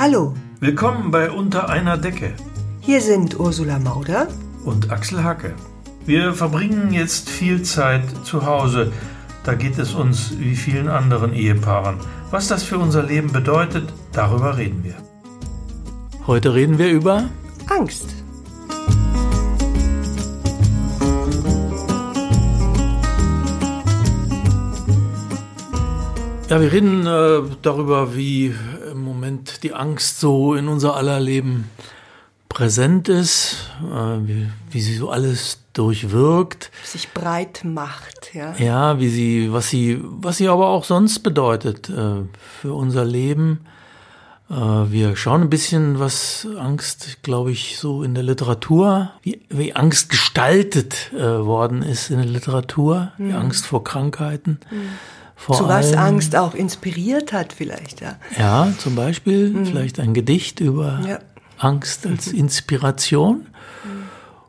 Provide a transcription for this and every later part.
Hallo, Willkommen bei Unter einer Decke hier sind Ursula Mauder. und Axel Hacke. Wir verbringen jetzt viel Zeit zu Hause. Da geht es uns wie vielen anderen Ehepaaren. Was das für unser Leben bedeutet, darüber reden wir. Heute reden wir über Angst. Ja, wir reden äh, darüber, wie Moment die Angst so in unser aller Leben präsent ist, äh, wie, wie sie so alles durchwirkt. Sich breit macht, ja. Ja, wie sie, was sie, was sie aber auch sonst bedeutet äh, für unser Leben. Äh, wir schauen ein bisschen, was Angst, glaube ich, so in der Literatur, wie, wie Angst gestaltet äh, worden ist in der Literatur, die Angst vor Krankheiten. Vor Zu was allem- Angst auch inspiriert hat vielleicht, ja. Ja, zum Beispiel vielleicht ein Gedicht über Ja. Angst als Inspiration.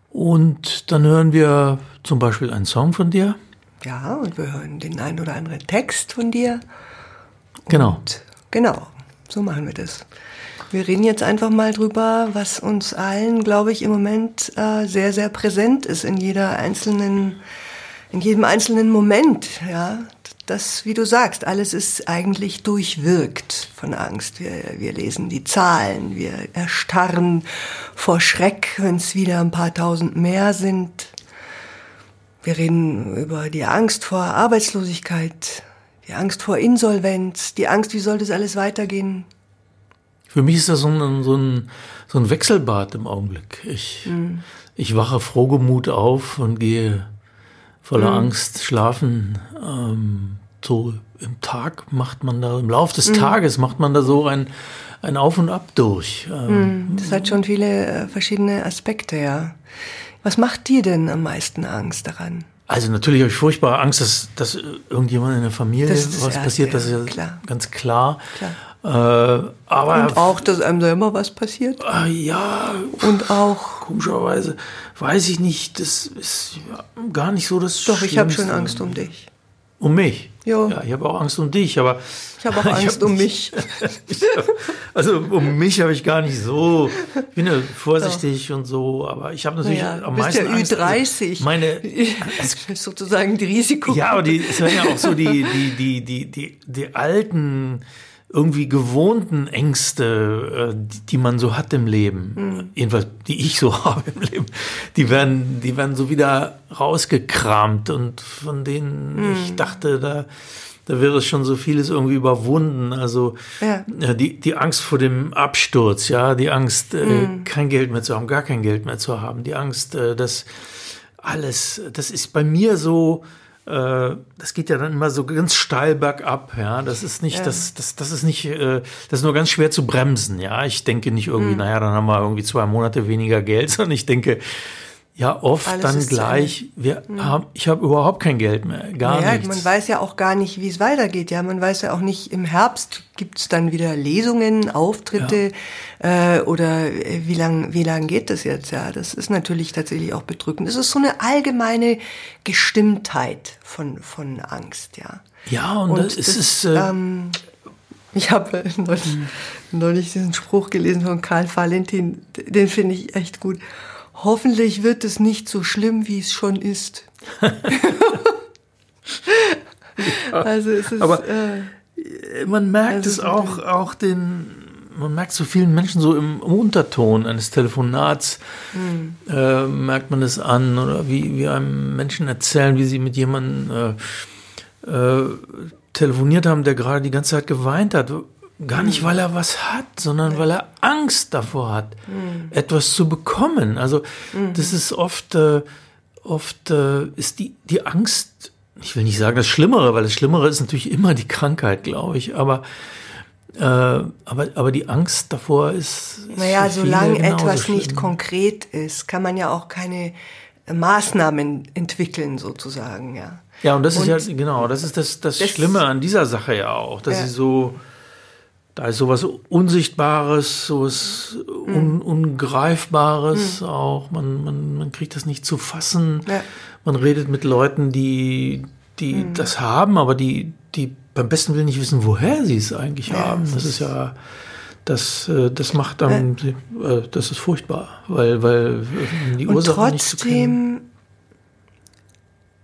Und dann hören wir zum Beispiel einen Song von dir. Ja, und wir hören den einen oder anderen Text von dir. Genau. Und genau, so machen wir das. Wir reden jetzt einfach mal drüber, was uns allen, glaube ich, im Moment äh, sehr, sehr präsent ist in jeder einzelnen, in jedem einzelnen Moment. Ja, das, wie du sagst, alles ist eigentlich durchwirkt von Angst. Wir, wir lesen die Zahlen, wir erstarren vor Schreck, wenn es wieder ein paar tausend mehr sind. Wir reden über die Angst vor Arbeitslosigkeit, die Angst vor Insolvenz, die Angst, wie soll das alles weitergehen? Für mich ist das so ein, so ein, so ein Wechselbad im Augenblick. Ich, ich wache frohgemut auf und gehe voller Angst schlafen. Ähm, so im Tag macht man da, im Lauf des Tages macht man da so ein, ein Auf und Ab durch. Ähm, Das hat schon viele äh, verschiedene Aspekte, ja. Was macht dir denn am meisten Angst daran? Also natürlich habe ich furchtbare Angst, dass, dass irgendjemand in der Familie was Erste, passiert, das ist ja, klar. ganz klar. Klar. Äh, aber Und auch, dass einem selber was passiert? äh, ja, Und auch, komischerweise weiß ich nicht, das ist gar nicht so das doch, ich habe schon. Angst um dich. Um mich? Jo. Ja, ich habe auch Angst um dich, aber Ich habe auch Angst hab um mich. ich hab, also um mich habe ich gar nicht so. Ich bin ja vorsichtig und so, aber ich habe natürlich Naja, am du bist meisten ja Angst. Ü30. Meine Das ist sozusagen die Risiko. Ja, aber die, es werden ja auch so die, die, die, die, die, die alten, irgendwie gewohnten Ängste, äh, die, man so hat im Leben, jedenfalls die ich so habe im Leben, die werden, die werden so wieder rausgekramt und von denen ich dachte, da, da wäre schon so vieles irgendwie überwunden. Also Ja. die, die Angst vor dem Absturz, ja, die Angst, äh, kein Geld mehr zu haben, gar kein Geld mehr zu haben, die Angst, äh, dass alles, das ist bei mir so, das geht ja dann immer so ganz steil bergab, ja. Das ist nicht, Ja. das, das, das ist nicht, äh, das ist nur ganz schwer zu bremsen, ja. Ich denke nicht irgendwie, naja, dann haben wir irgendwie zwei Monate weniger Geld, sondern ich denke, ja, oft Alles dann gleich, wir haben, ich habe überhaupt kein Geld mehr, gar ja, nichts. man weiß ja auch gar nicht, wie es weitergeht. Ja, man weiß ja auch nicht, im Herbst gibt's dann wieder Lesungen, Auftritte äh, oder äh, wie lang, wie lang geht das jetzt? Ja, das ist natürlich tatsächlich auch bedrückend. Es ist so eine allgemeine Gestimmtheit von, von Angst, ja. ja, und, das, es ist, äh, ähm, ich habe neulich, neulich diesen Spruch gelesen von Karl Valentin, den finde ich echt gut. Hoffentlich wird es nicht so schlimm, wie es schon ist. also es ist, Aber- äh, man merkt Also es auch, auch den, man merkt so vielen Menschen so im, im Unterton eines Telefonats, Hm. äh, merkt man es an oder wie, wie einem Menschen erzählen, wie sie mit jemandem äh, äh, telefoniert haben, der gerade die ganze Zeit geweint hat. Gar nicht, weil er was hat, sondern weil er Angst davor hat, etwas zu bekommen. Also das ist oft, äh, oft äh, ist die, die Angst, ich will nicht sagen das Schlimmere, weil das Schlimmere ist natürlich immer die Krankheit, glaube ich, aber äh, aber, aber die Angst davor ist. ist naja, solange etwas schlimm. nicht konkret ist, kann man ja auch keine Maßnahmen entwickeln, sozusagen, ja. Ja, und das Und ist ja, genau, das ist das, das, das- Schlimme an dieser Sache ja auch, dass Ja. sie so, da ist sowas Unsichtbares, sowas Mhm. Un, Ungreifbares auch, man, man, man kriegt das nicht zu fassen, Ja. man redet mit Leuten, die, die Mhm. das haben, aber die, die beim besten Willen nicht wissen, woher sie es eigentlich Ja, haben. das Das ist ja, Das, äh, das macht dann, äh, das ist furchtbar, weil, weil die Ursache nicht zu kennen.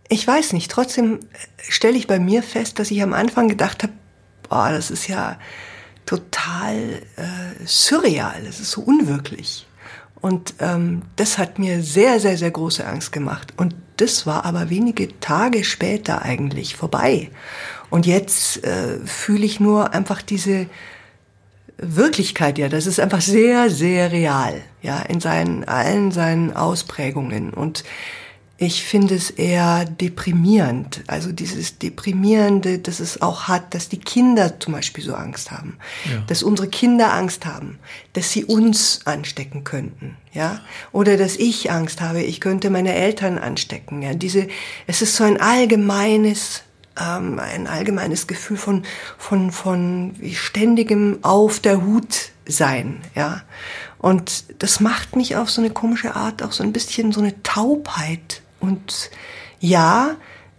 Ich weiß nicht, trotzdem stelle ich bei mir fest, dass ich am Anfang gedacht habe, boah, das ist ja total äh, surreal, das ist so unwirklich. Und ähm, das hat mir sehr, sehr, sehr große Angst gemacht. Und das war aber wenige Tage später eigentlich vorbei. Und jetzt äh, fühle ich nur einfach diese Wirklichkeit, ja, das ist einfach sehr, sehr real, ja, in seinen, allen seinen Ausprägungen. Und ich finde es eher deprimierend. Also dieses Deprimierende, das es auch hat, dass die Kinder zum Beispiel so Angst haben. Ja. Dass unsere Kinder Angst haben, dass sie uns anstecken könnten. Ja? Oder dass ich Angst habe, ich könnte meine Eltern anstecken. Ja? Diese, es ist so ein allgemeines, ähm, ein allgemeines Gefühl von, von, von ständigem Auf der Hut sein. Ja? Und das macht mich auf so eine komische Art auch so ein bisschen so eine Taubheit und ja,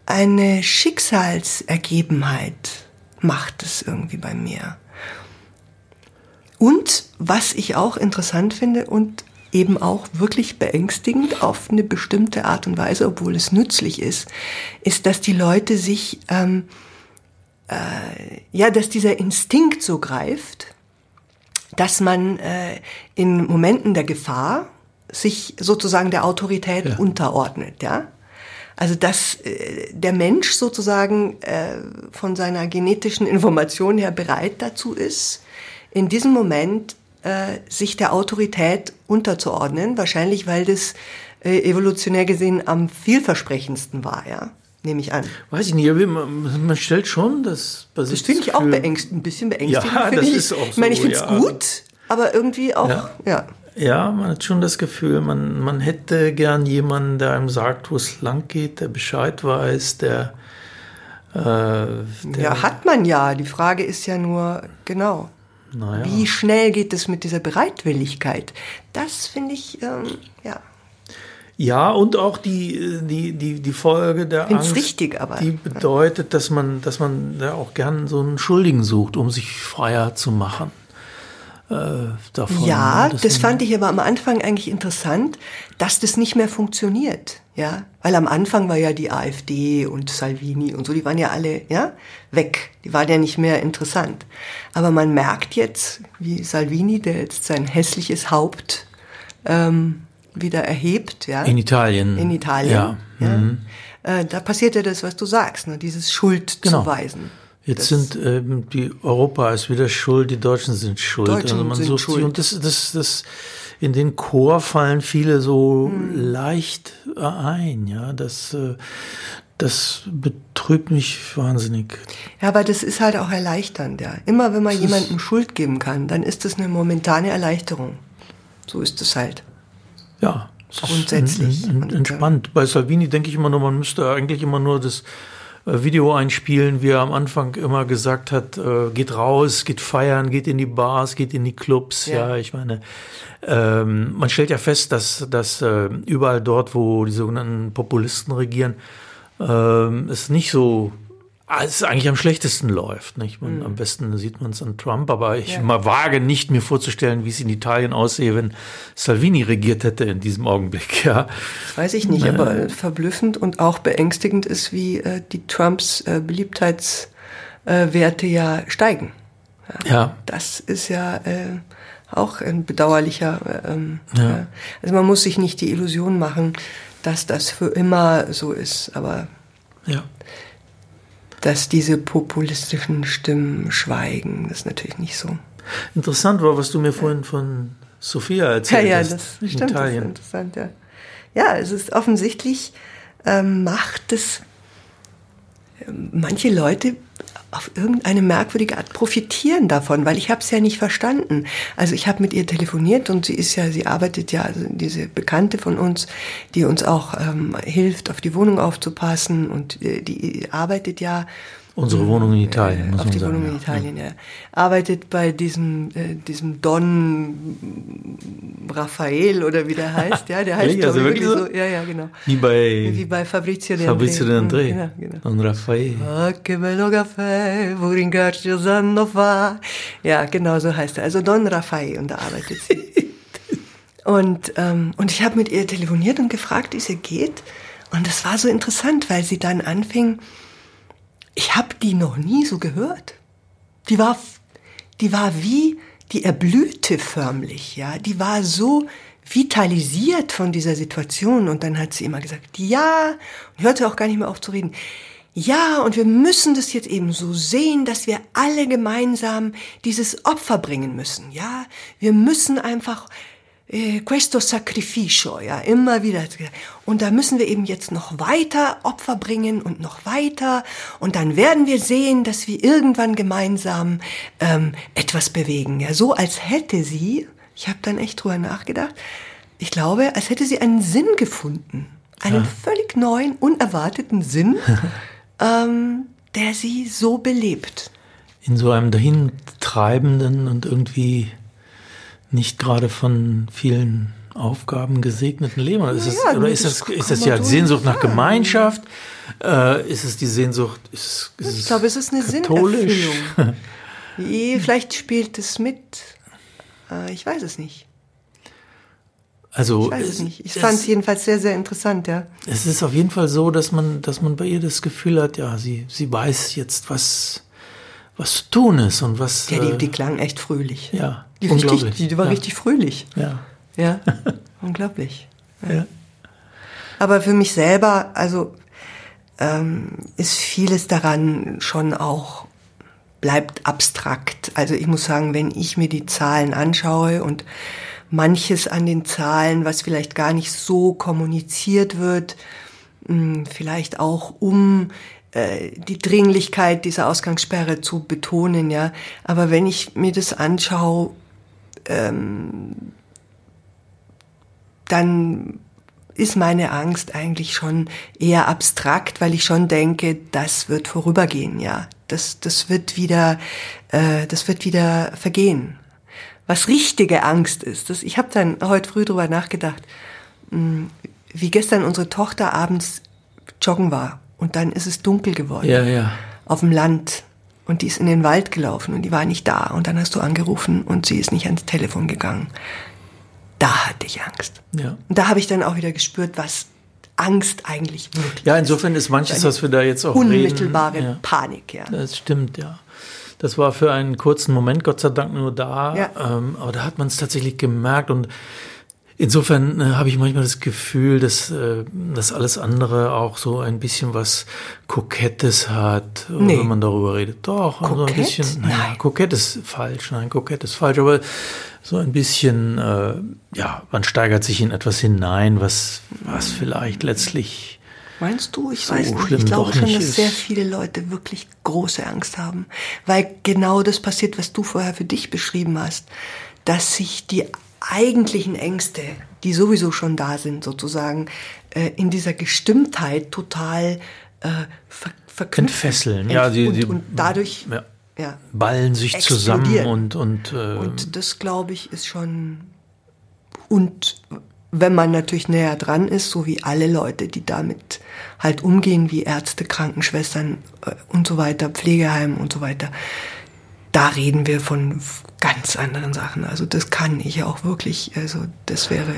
eine Schicksalsergebenheit macht es irgendwie bei mir. Und was ich auch interessant finde und eben auch wirklich beängstigend auf eine bestimmte Art und Weise, obwohl es nützlich ist, ist, dass die Leute sich, ähm, äh, ja, dass dieser Instinkt so greift, dass man äh, in Momenten der Gefahr sich sozusagen der Autorität ja. unterordnet, ja. Also dass äh, der Mensch sozusagen äh, von seiner genetischen Information her bereit dazu ist, in diesem Moment äh, sich der Autorität unterzuordnen, wahrscheinlich weil das äh, evolutionär gesehen am vielversprechendsten war, ja nehme ich an. Weiß ich nicht, man, man stellt schon das. Das finde ich auch beängstigend, ein bisschen beängstigend. Ja, das ich. ist auch so. Ich meine, ich finde es ja. gut, aber irgendwie auch, ja. ja. Ja, man hat schon das Gefühl, man, man hätte gern jemanden, der einem sagt, wo es lang geht, der Bescheid weiß, der, äh, der Ja, hat man ja. Die Frage ist ja nur, genau. Naja. Wie schnell geht es mit dieser Bereitwilligkeit? Das finde ich, ähm, ja. Ja, und auch die, die, die, die Folge der Find's Angst, richtig, aber, die bedeutet, dass man, dass man ja auch gern so einen Schuldigen sucht, um sich freier zu machen äh, davon. Ja, das, das fand ich aber am Anfang eigentlich interessant, dass das nicht mehr funktioniert. Ja, weil am Anfang war ja die AfD und Salvini und so, die waren ja alle ja weg. Die waren ja nicht mehr interessant. Aber man merkt jetzt, wie Salvini, der jetzt sein hässliches Haupt ähm, wieder erhebt, ja. In Italien. In Italien. Ja. ja. Mhm. Äh, da passiert ja das, was du sagst, ne? dieses Schuld genau. zuweisen. Jetzt sind ähm, die Europa ist wieder schuld, die Deutschen sind schuld. Deutschen also man sind schuld. und das, das, das, in den Chor fallen viele so hm. leicht ein, ja. Das, äh, das betrübt mich wahnsinnig. Ja, aber das ist halt auch erleichternd, ja. Immer wenn man das jemandem Schuld geben kann, dann ist das eine momentane Erleichterung. So ist es halt. Ja. Grundsätzlich. entspannt. Bei Salvini denke ich immer nur, man müsste eigentlich immer nur das äh, Video einspielen, wie er am Anfang immer gesagt hat, äh, geht raus, geht feiern, geht in die Bars, geht in die Clubs. Ja, ja ich meine, ähm, man stellt ja fest, dass, dass äh, überall dort, wo die sogenannten Populisten regieren, äh, es nicht so Ah, es eigentlich am schlechtesten läuft. Nicht? Man, mhm. Am besten sieht man es an Trump, aber ich ja. mal wage nicht mir vorzustellen, wie es in Italien aussehe, wenn Salvini regiert hätte in diesem Augenblick. Ja. Weiß ich nicht, äh, aber verblüffend und auch beängstigend ist, wie äh, die Trumps äh, Beliebtheitswerte ja steigen. Ja. ja. Das ist ja äh, auch ein bedauerlicher. Äh, ähm, ja. Also man muss sich nicht die Illusion machen, dass das für immer so ist, aber ja dass diese populistischen Stimmen schweigen. Das ist natürlich nicht so. Interessant war, was du mir vorhin von Sophia erzählt ja, ja, hast. Ja, das stimmt. Italien. Das ist interessant, ja. Ja, es ist offensichtlich, ähm, macht es manche Leute auf irgendeine merkwürdige Art profitieren davon, weil ich habe es ja nicht verstanden. Also ich habe mit ihr telefoniert und sie ist ja, sie arbeitet ja, also diese Bekannte von uns, die uns auch ähm, hilft, auf die Wohnung aufzupassen und äh, die arbeitet ja Unsere Wohnung in Italien, muss auf man die sagen. Wohnung in ja. Italien, ja. Arbeitet bei diesem, äh, diesem Don Raphael oder wie der heißt, ja, der heißt Echt? Also wirklich wirklich so. Ja, ja, genau. Wie bei Wie bei Fabrizio De Fabrizio De André. André Genau, genau. und Raffaele. Ah, che bello caffè, wo ringrazio sanno fa. Ja, genau so heißt er. Also Don Raphael und da arbeitet sie. und, ähm, und ich habe mit ihr telefoniert und gefragt, wie es ihr geht. Und das war so interessant, weil sie dann anfing, ich habe die noch nie so gehört. Die war, die war wie, die erblühte förmlich, ja. Die war so vitalisiert von dieser Situation. Und dann hat sie immer gesagt, ja, und hörte auch gar nicht mehr auf zu reden. Ja, und wir müssen das jetzt eben so sehen, dass wir alle gemeinsam dieses Opfer bringen müssen, ja. Wir müssen einfach äh, questo sacrificio, ja, immer wieder. Und da müssen wir eben jetzt noch weiter Opfer bringen und noch weiter. Und dann werden wir sehen, dass wir irgendwann gemeinsam ähm, etwas bewegen. Ja, so als hätte sie, ich habe dann echt drüber nachgedacht, ich glaube, als hätte sie einen Sinn gefunden. Einen völlig neuen, unerwarteten Sinn, ähm, der sie so belebt. In so einem dahintreibenden und irgendwie nicht gerade von vielen Aufgaben gesegneten Leben. Oder ist, es, ja, oder ist das ist das ja Sehnsucht nach. Gemeinschaft? Äh, ist es die Sehnsucht? Ist, es- ist Ich glaube, es ist eine katholisch? Sinnerfüllung. Vielleicht spielt es mit. Äh, Ich weiß es nicht. Also Ich weiß es es- nicht. Ich es- fand es jedenfalls sehr, sehr interessant, ja. Es ist auf jeden Fall so, dass man, dass man bei ihr das Gefühl hat, ja, sie, sie weiß jetzt, was, was zu tun ist und was. Ja, die, die klang echt fröhlich. ja, Die, richtig, unglaublich. die, die war ja. richtig fröhlich. Ja. Ja, unglaublich. Ja. Aber für mich selber, also ähm, ist vieles daran schon auch bleibt abstrakt. Also ich muss sagen, wenn ich mir die Zahlen anschaue und manches an den Zahlen, was vielleicht gar nicht so kommuniziert wird, mh, vielleicht auch um die Dringlichkeit dieser Ausgangssperre zu betonen, ja. Aber wenn ich mir das anschaue, dann ist meine Angst eigentlich schon eher abstrakt, weil ich schon denke, das wird vorübergehen, ja. Das, das wird wieder, äh, das wird wieder vergehen. Was richtige Angst ist, das, ich habe dann heute früh drüber nachgedacht, mh, wie gestern unsere Tochter abends joggen war und dann ist es dunkel geworden Ja, ja. auf dem Land und die ist in den Wald gelaufen und die war nicht da und dann hast du angerufen und sie ist nicht ans Telefon gegangen. Da hatte ich Angst. Ja. Und da habe ich dann auch wieder gespürt, was Angst eigentlich wirklich Ja, insofern ist manches, was wir da jetzt auch unmittelbare reden. Ja. Panik, ja. Das stimmt, ja. Das war für einen kurzen Moment Gott sei Dank nur da, Ja. ähm, aber da hat man es tatsächlich gemerkt und insofern äh, habe ich manchmal das Gefühl, dass, äh, dass alles andere auch so ein bisschen was Kokettes hat, äh, Nee. wenn man darüber redet. Doch, also ein Kokett? bisschen, naja, Nein. kokett ist falsch, nein, kokett ist falsch, aber so ein bisschen, äh, ja, man steigert sich in etwas hinein, was, was vielleicht letztlich Meinst du? Ich So weiß nicht. Ich glaube schon, dass sehr viele Leute wirklich große Angst haben. Weil genau das passiert, was du vorher für dich beschrieben hast. Dass sich die eigentlichen Ängste, die sowieso schon da sind, sozusagen, äh, in dieser Gestimmtheit total äh, ver verknüpfen. Entfesseln. Ja, die- und, die- und dadurch, ja. ja. ballen sich zusammen und, und, äh, Und das, glaube ich, ist schon. Und wenn man natürlich näher dran ist, so wie alle Leute, die damit halt umgehen, wie Ärzte, Krankenschwestern äh, und so weiter, Pflegeheimen und so weiter, da reden wir von ganz anderen Sachen. Also das kann ich auch wirklich, also das wäre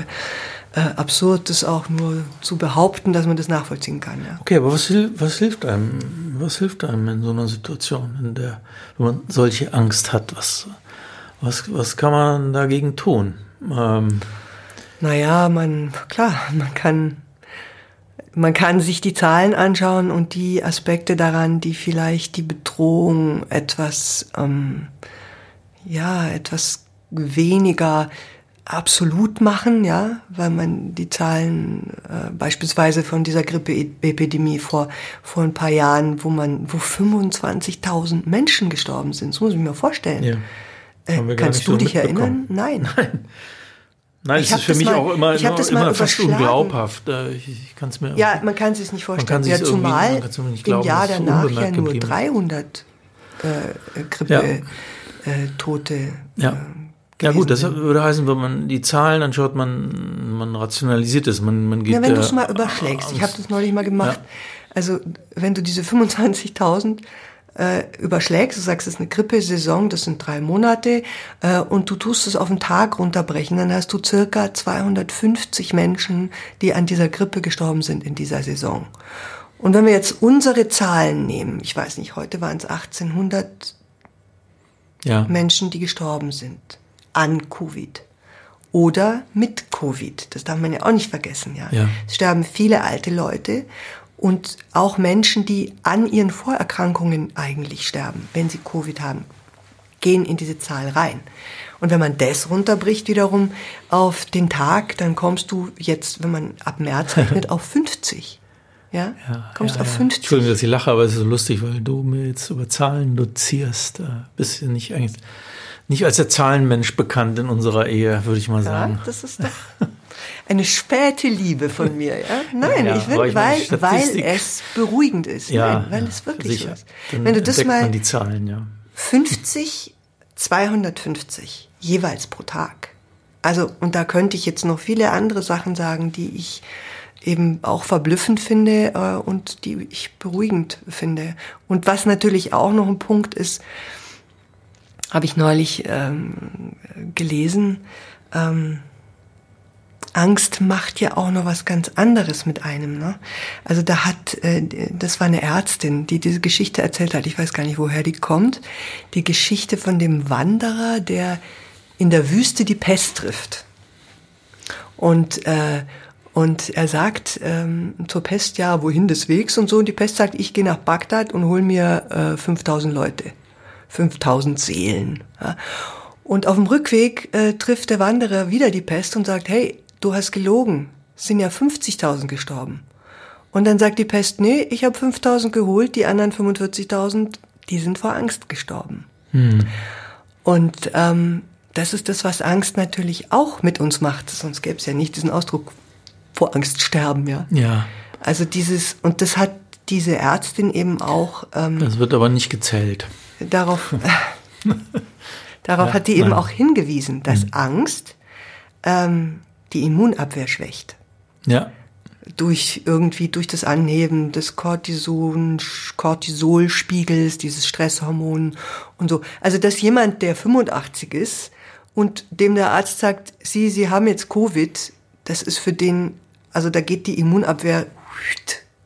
äh, absurd, das auch nur zu behaupten, dass man das nachvollziehen kann. Ja. Okay, aber was, was hilft einem? Was hilft einem in so einer Situation, in der, wenn man solche Angst hat? Was, was, was kann man dagegen tun? Ähm, Naja, man, klar, man kann, man kann sich die Zahlen anschauen und die Aspekte daran, die vielleicht die Bedrohung etwas, ähm, ja, etwas weniger absolut machen, ja, weil man die Zahlen äh, beispielsweise von dieser Grippeepidemie vor vor ein paar Jahren, wo man wo 25.000 Menschen gestorben sind, das muss ich mir vorstellen. ja. Äh, kannst du dich erinnern? Nein. Nein, Ich es ist für mich mal- auch immer, immer, immer fast unglaubhaft. Äh, Ich, ich kann es mir Ja, man kann es sich nicht vorstellen. kann ja, zumal man kann's nicht im glauben, Jahr es so danach ja nur geblieben ist. 300 äh, Grippe Ja. äh, Tote. Ja. äh, Ja gut, das würde heißen, wenn man die Zahlen anschaut, man, man rationalisiert es, man, man geht Ja, wenn du es mal überschlägst. Ich habe das neulich mal gemacht. Also wenn du diese 25.000 äh, überschlägst, du sagst, es ist eine Grippesaison, das sind drei Monate, äh, und du tust es auf den Tag runterbrechen, dann hast du circa 250 Menschen, die an dieser Grippe gestorben sind in dieser Saison. Und wenn wir jetzt unsere Zahlen nehmen, ich weiß nicht, heute waren es 1800 ja. Menschen, die gestorben sind an Covid oder mit Covid. Das darf man ja auch nicht vergessen, ja. Ja. Es sterben viele alte Leute und auch Menschen, die an ihren Vorerkrankungen eigentlich sterben, wenn sie Covid haben, gehen in diese Zahl rein. Und wenn man das runterbricht wiederum auf den Tag, dann kommst du jetzt, wenn man ab März rechnet, auf 50. Ja? kommst ja, auf ja. 50. Entschuldigung, dass ich lache, aber es ist so lustig, weil du mir jetzt über Zahlen dozierst. Bist du nicht eigentlich nicht als der Zahlenmensch bekannt in unserer Ehe, würde ich mal sagen. Ja, das ist doch eine späte Liebe von mir. Ja? Nein, Ja, ich will, ich weil, weil es beruhigend ist. Ja, Nein, weil es wirklich sicher. so ist. Dann Wenn du das mal die Zahlen, ja. 50, 250 jeweils pro Tag. Also, und da könnte ich jetzt noch viele andere Sachen sagen, die ich eben auch verblüffend finde äh, und die ich beruhigend finde. Und was natürlich auch noch ein Punkt ist, habe ich neulich ähm, gelesen, ähm, Angst macht ja auch noch was ganz anderes mit einem. Ne? Also da hat, äh, das war eine Ärztin, die diese Geschichte erzählt hat. Ich weiß gar nicht, woher die kommt. Die Geschichte von dem Wanderer, der in der Wüste die Pest trifft. Und äh, und er sagt ähm, zur Pest, ja, wohin des Wegs und so. Und die Pest sagt, ich gehe nach Bagdad und hol mir äh, 5000 Leute, 5000 Seelen. Ja. Und auf dem Rückweg äh, trifft der Wanderer wieder die Pest und sagt, hey, du hast gelogen, es sind ja 50.000 gestorben. Und dann sagt die Pest, nee, ich habe 5.000 geholt, die anderen 45.000, die sind vor Angst gestorben. Und ähm, das ist das, was Angst natürlich auch mit uns macht. Sonst gäbe es ja nicht diesen Ausdruck vor Angst sterben, ja. Ja, Also dieses, und das hat diese Ärztin eben auch ähm, das wird aber nicht gezählt. darauf, darauf Ja, hat die eben nein. auch hingewiesen, dass Angst ähm, die Immunabwehr schwächt. Ja, Durch irgendwie, durch das Anheben des Cortison, Cortisolspiegels, dieses Stresshormon und so. Also, dass jemand, der 85 ist und dem der Arzt sagt, Sie, Sie haben jetzt Covid, das ist für den, also da geht die Immunabwehr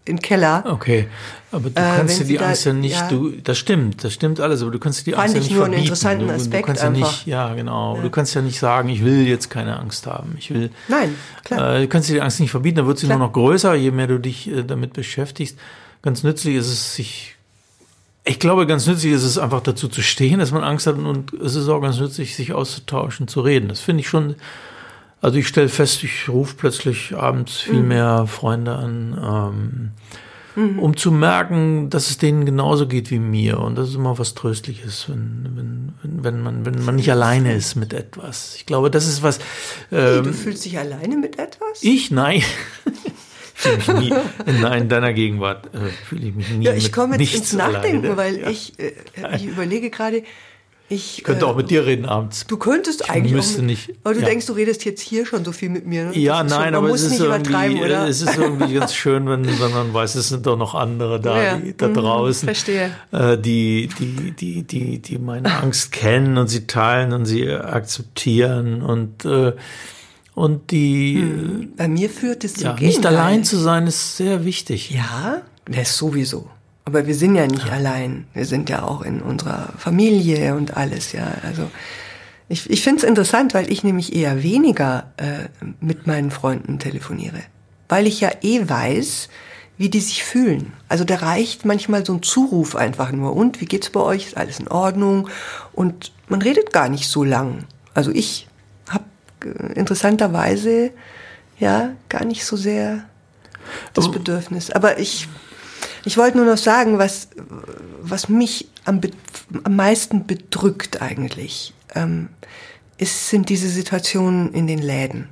in den Keller. okay. Aber du Äh, kannst wenn dir die da- Angst ja nicht, ja. du, das stimmt, das stimmt alles, aber du kannst dir die Angst ja ich nicht nur einen interessanten Aspekt du kannst ja einfach. nicht, ja genau, du kannst ja nicht sagen, ich will jetzt keine Angst haben. Ich will, Nein, klar. Äh, du kannst dir die Angst nicht verbieten, dann wird sie Klar. nur noch größer, je mehr du dich äh, damit beschäftigst. Ganz nützlich ist es, sich, ich glaube, ganz nützlich ist es einfach dazu zu stehen, dass man Angst hat und es ist auch ganz nützlich, sich auszutauschen, zu reden. Das finde ich schon, also ich stelle fest, ich rufe plötzlich abends viel Mhm. mehr Freunde an, ähm, um zu merken, dass es denen genauso geht wie mir. Und das ist immer was Tröstliches, wenn, wenn, wenn, man, wenn man nicht alleine ist mit etwas. Ich glaube, das ist was. Ähm, du fühlst dich alleine mit etwas? ich? Nein. fühle mich nie, nein, in deiner Gegenwart äh, fühle ich mich nie ja, ich komme jetzt ins Nachdenken, alleine. weil ja. ich, äh, ich überlege gerade, ich, Ich könnte äh, auch mit dir reden abends. Du könntest eigentlich müsste mit, nicht, Aber du ja. denkst, du redest jetzt hier schon so viel mit mir. Ne? Ja, nein, schon, aber muss es ist, nicht übertreiben, irgendwie, oder? es ist irgendwie ganz schön, wenn, wenn man weiß, es sind doch noch andere da, Ja, die, da mhm, draußen, verstehe. Äh, die, die, die, die, die meine Angst kennen und sie teilen und sie akzeptieren und, äh, und die, Bei mir führt es zum ja, nicht Gegenteil. allein zu sein, ist sehr wichtig. Ja, das sowieso. Aber wir sind ja nicht allein. Wir sind ja auch in unserer Familie und alles, ja. Also ich, ich finde es interessant, weil ich nämlich eher weniger äh, mit meinen Freunden telefoniere. Weil ich ja eh weiß, wie die sich fühlen. Also da reicht manchmal so ein Zuruf einfach nur. Und wie geht's bei euch? Ist alles in Ordnung? Und man redet gar nicht so lang. Also ich habe interessanterweise ja gar nicht so sehr das Bedürfnis. Aber ich, ich wollte nur noch sagen, was, was mich am, am meisten bedrückt eigentlich. Ähm, ist, sind diese Situationen in den Läden.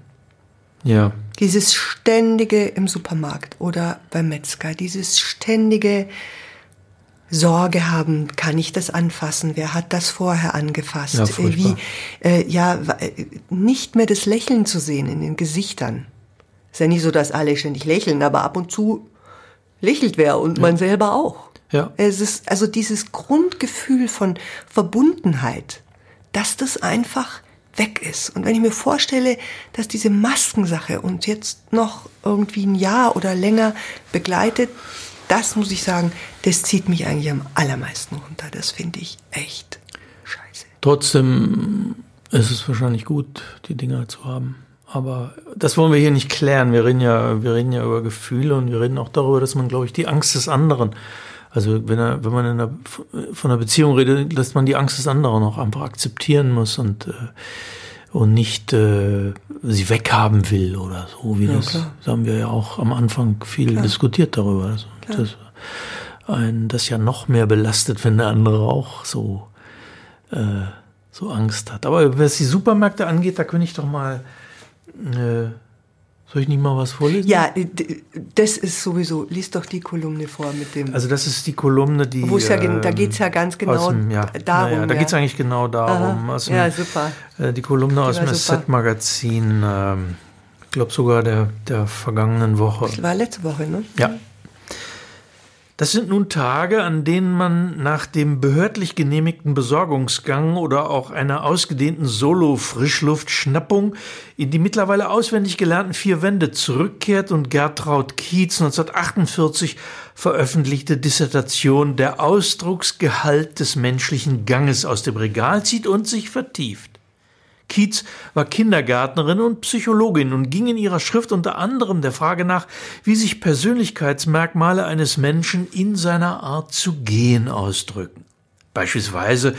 Ja. Dieses ständige im Supermarkt oder beim Metzger, dieses ständige Sorge haben, kann ich das anfassen? Wer hat das vorher angefasst? Ja, Äh, furchtbar. Wie, äh, ja, äh, nicht mehr das Lächeln zu sehen in den Gesichtern. Ist ja nicht so, dass alle ständig lächeln, aber ab und zu lächelt wer und man selber auch. Ja. Es ist also dieses Grundgefühl von Verbundenheit, dass das einfach weg ist. Und wenn ich mir vorstelle, dass diese Maskensache uns jetzt noch irgendwie ein Jahr oder länger begleitet, das muss ich sagen, das zieht mich eigentlich am allermeisten runter. Das finde ich echt scheiße. Trotzdem ist es wahrscheinlich gut, die Dinger zu haben. Aber das wollen wir hier nicht klären. Wir reden ja, wir reden ja über Gefühle und wir reden auch darüber, dass man, glaube ich, die Angst des anderen, also wenn, er, wenn man in einer, von einer Beziehung redet, dass man die Angst des anderen auch einfach akzeptieren muss und, äh, und nicht äh, sie weghaben will oder so, wie Ja, das, klar. das haben wir ja auch am Anfang viel diskutiert darüber. Also, dass einen das ja noch mehr belastet, wenn der andere auch so äh, so Angst hat. Aber was die Supermärkte angeht, da könnte ich doch mal. Äh, soll ich nicht mal was vorlesen? Ja, d- das ist sowieso, lies doch die Kolumne vor mit dem. Also das ist die Kolumne, die. Wo es ja gen- da ähm, geht's ja ganz genau aus dem, ja, darum, Ja, da ja. geht es eigentlich genau darum. Aha. Aus dem, Ja, super. Äh, die Kolumne aus war dem. SZ-Magazin, ähm, ich glaube sogar der, der vergangenen Woche. Das war letzte Woche, ne? Ja. Das sind nun Tage, an denen man nach dem behördlich genehmigten Besorgungsgang oder auch einer ausgedehnten Solo-Frischluftschnappung in die mittlerweile auswendig gelernten vier Wände zurückkehrt und Gertraud Kietz 1948 veröffentlichte Dissertation Der Ausdrucksgehalt des menschlichen Ganges aus dem Regal zieht und sich vertieft. Kietz war Kindergärtnerin und Psychologin und ging in ihrer Schrift unter anderem der Frage nach, wie sich Persönlichkeitsmerkmale eines Menschen in seiner Art zu gehen ausdrücken. Beispielsweise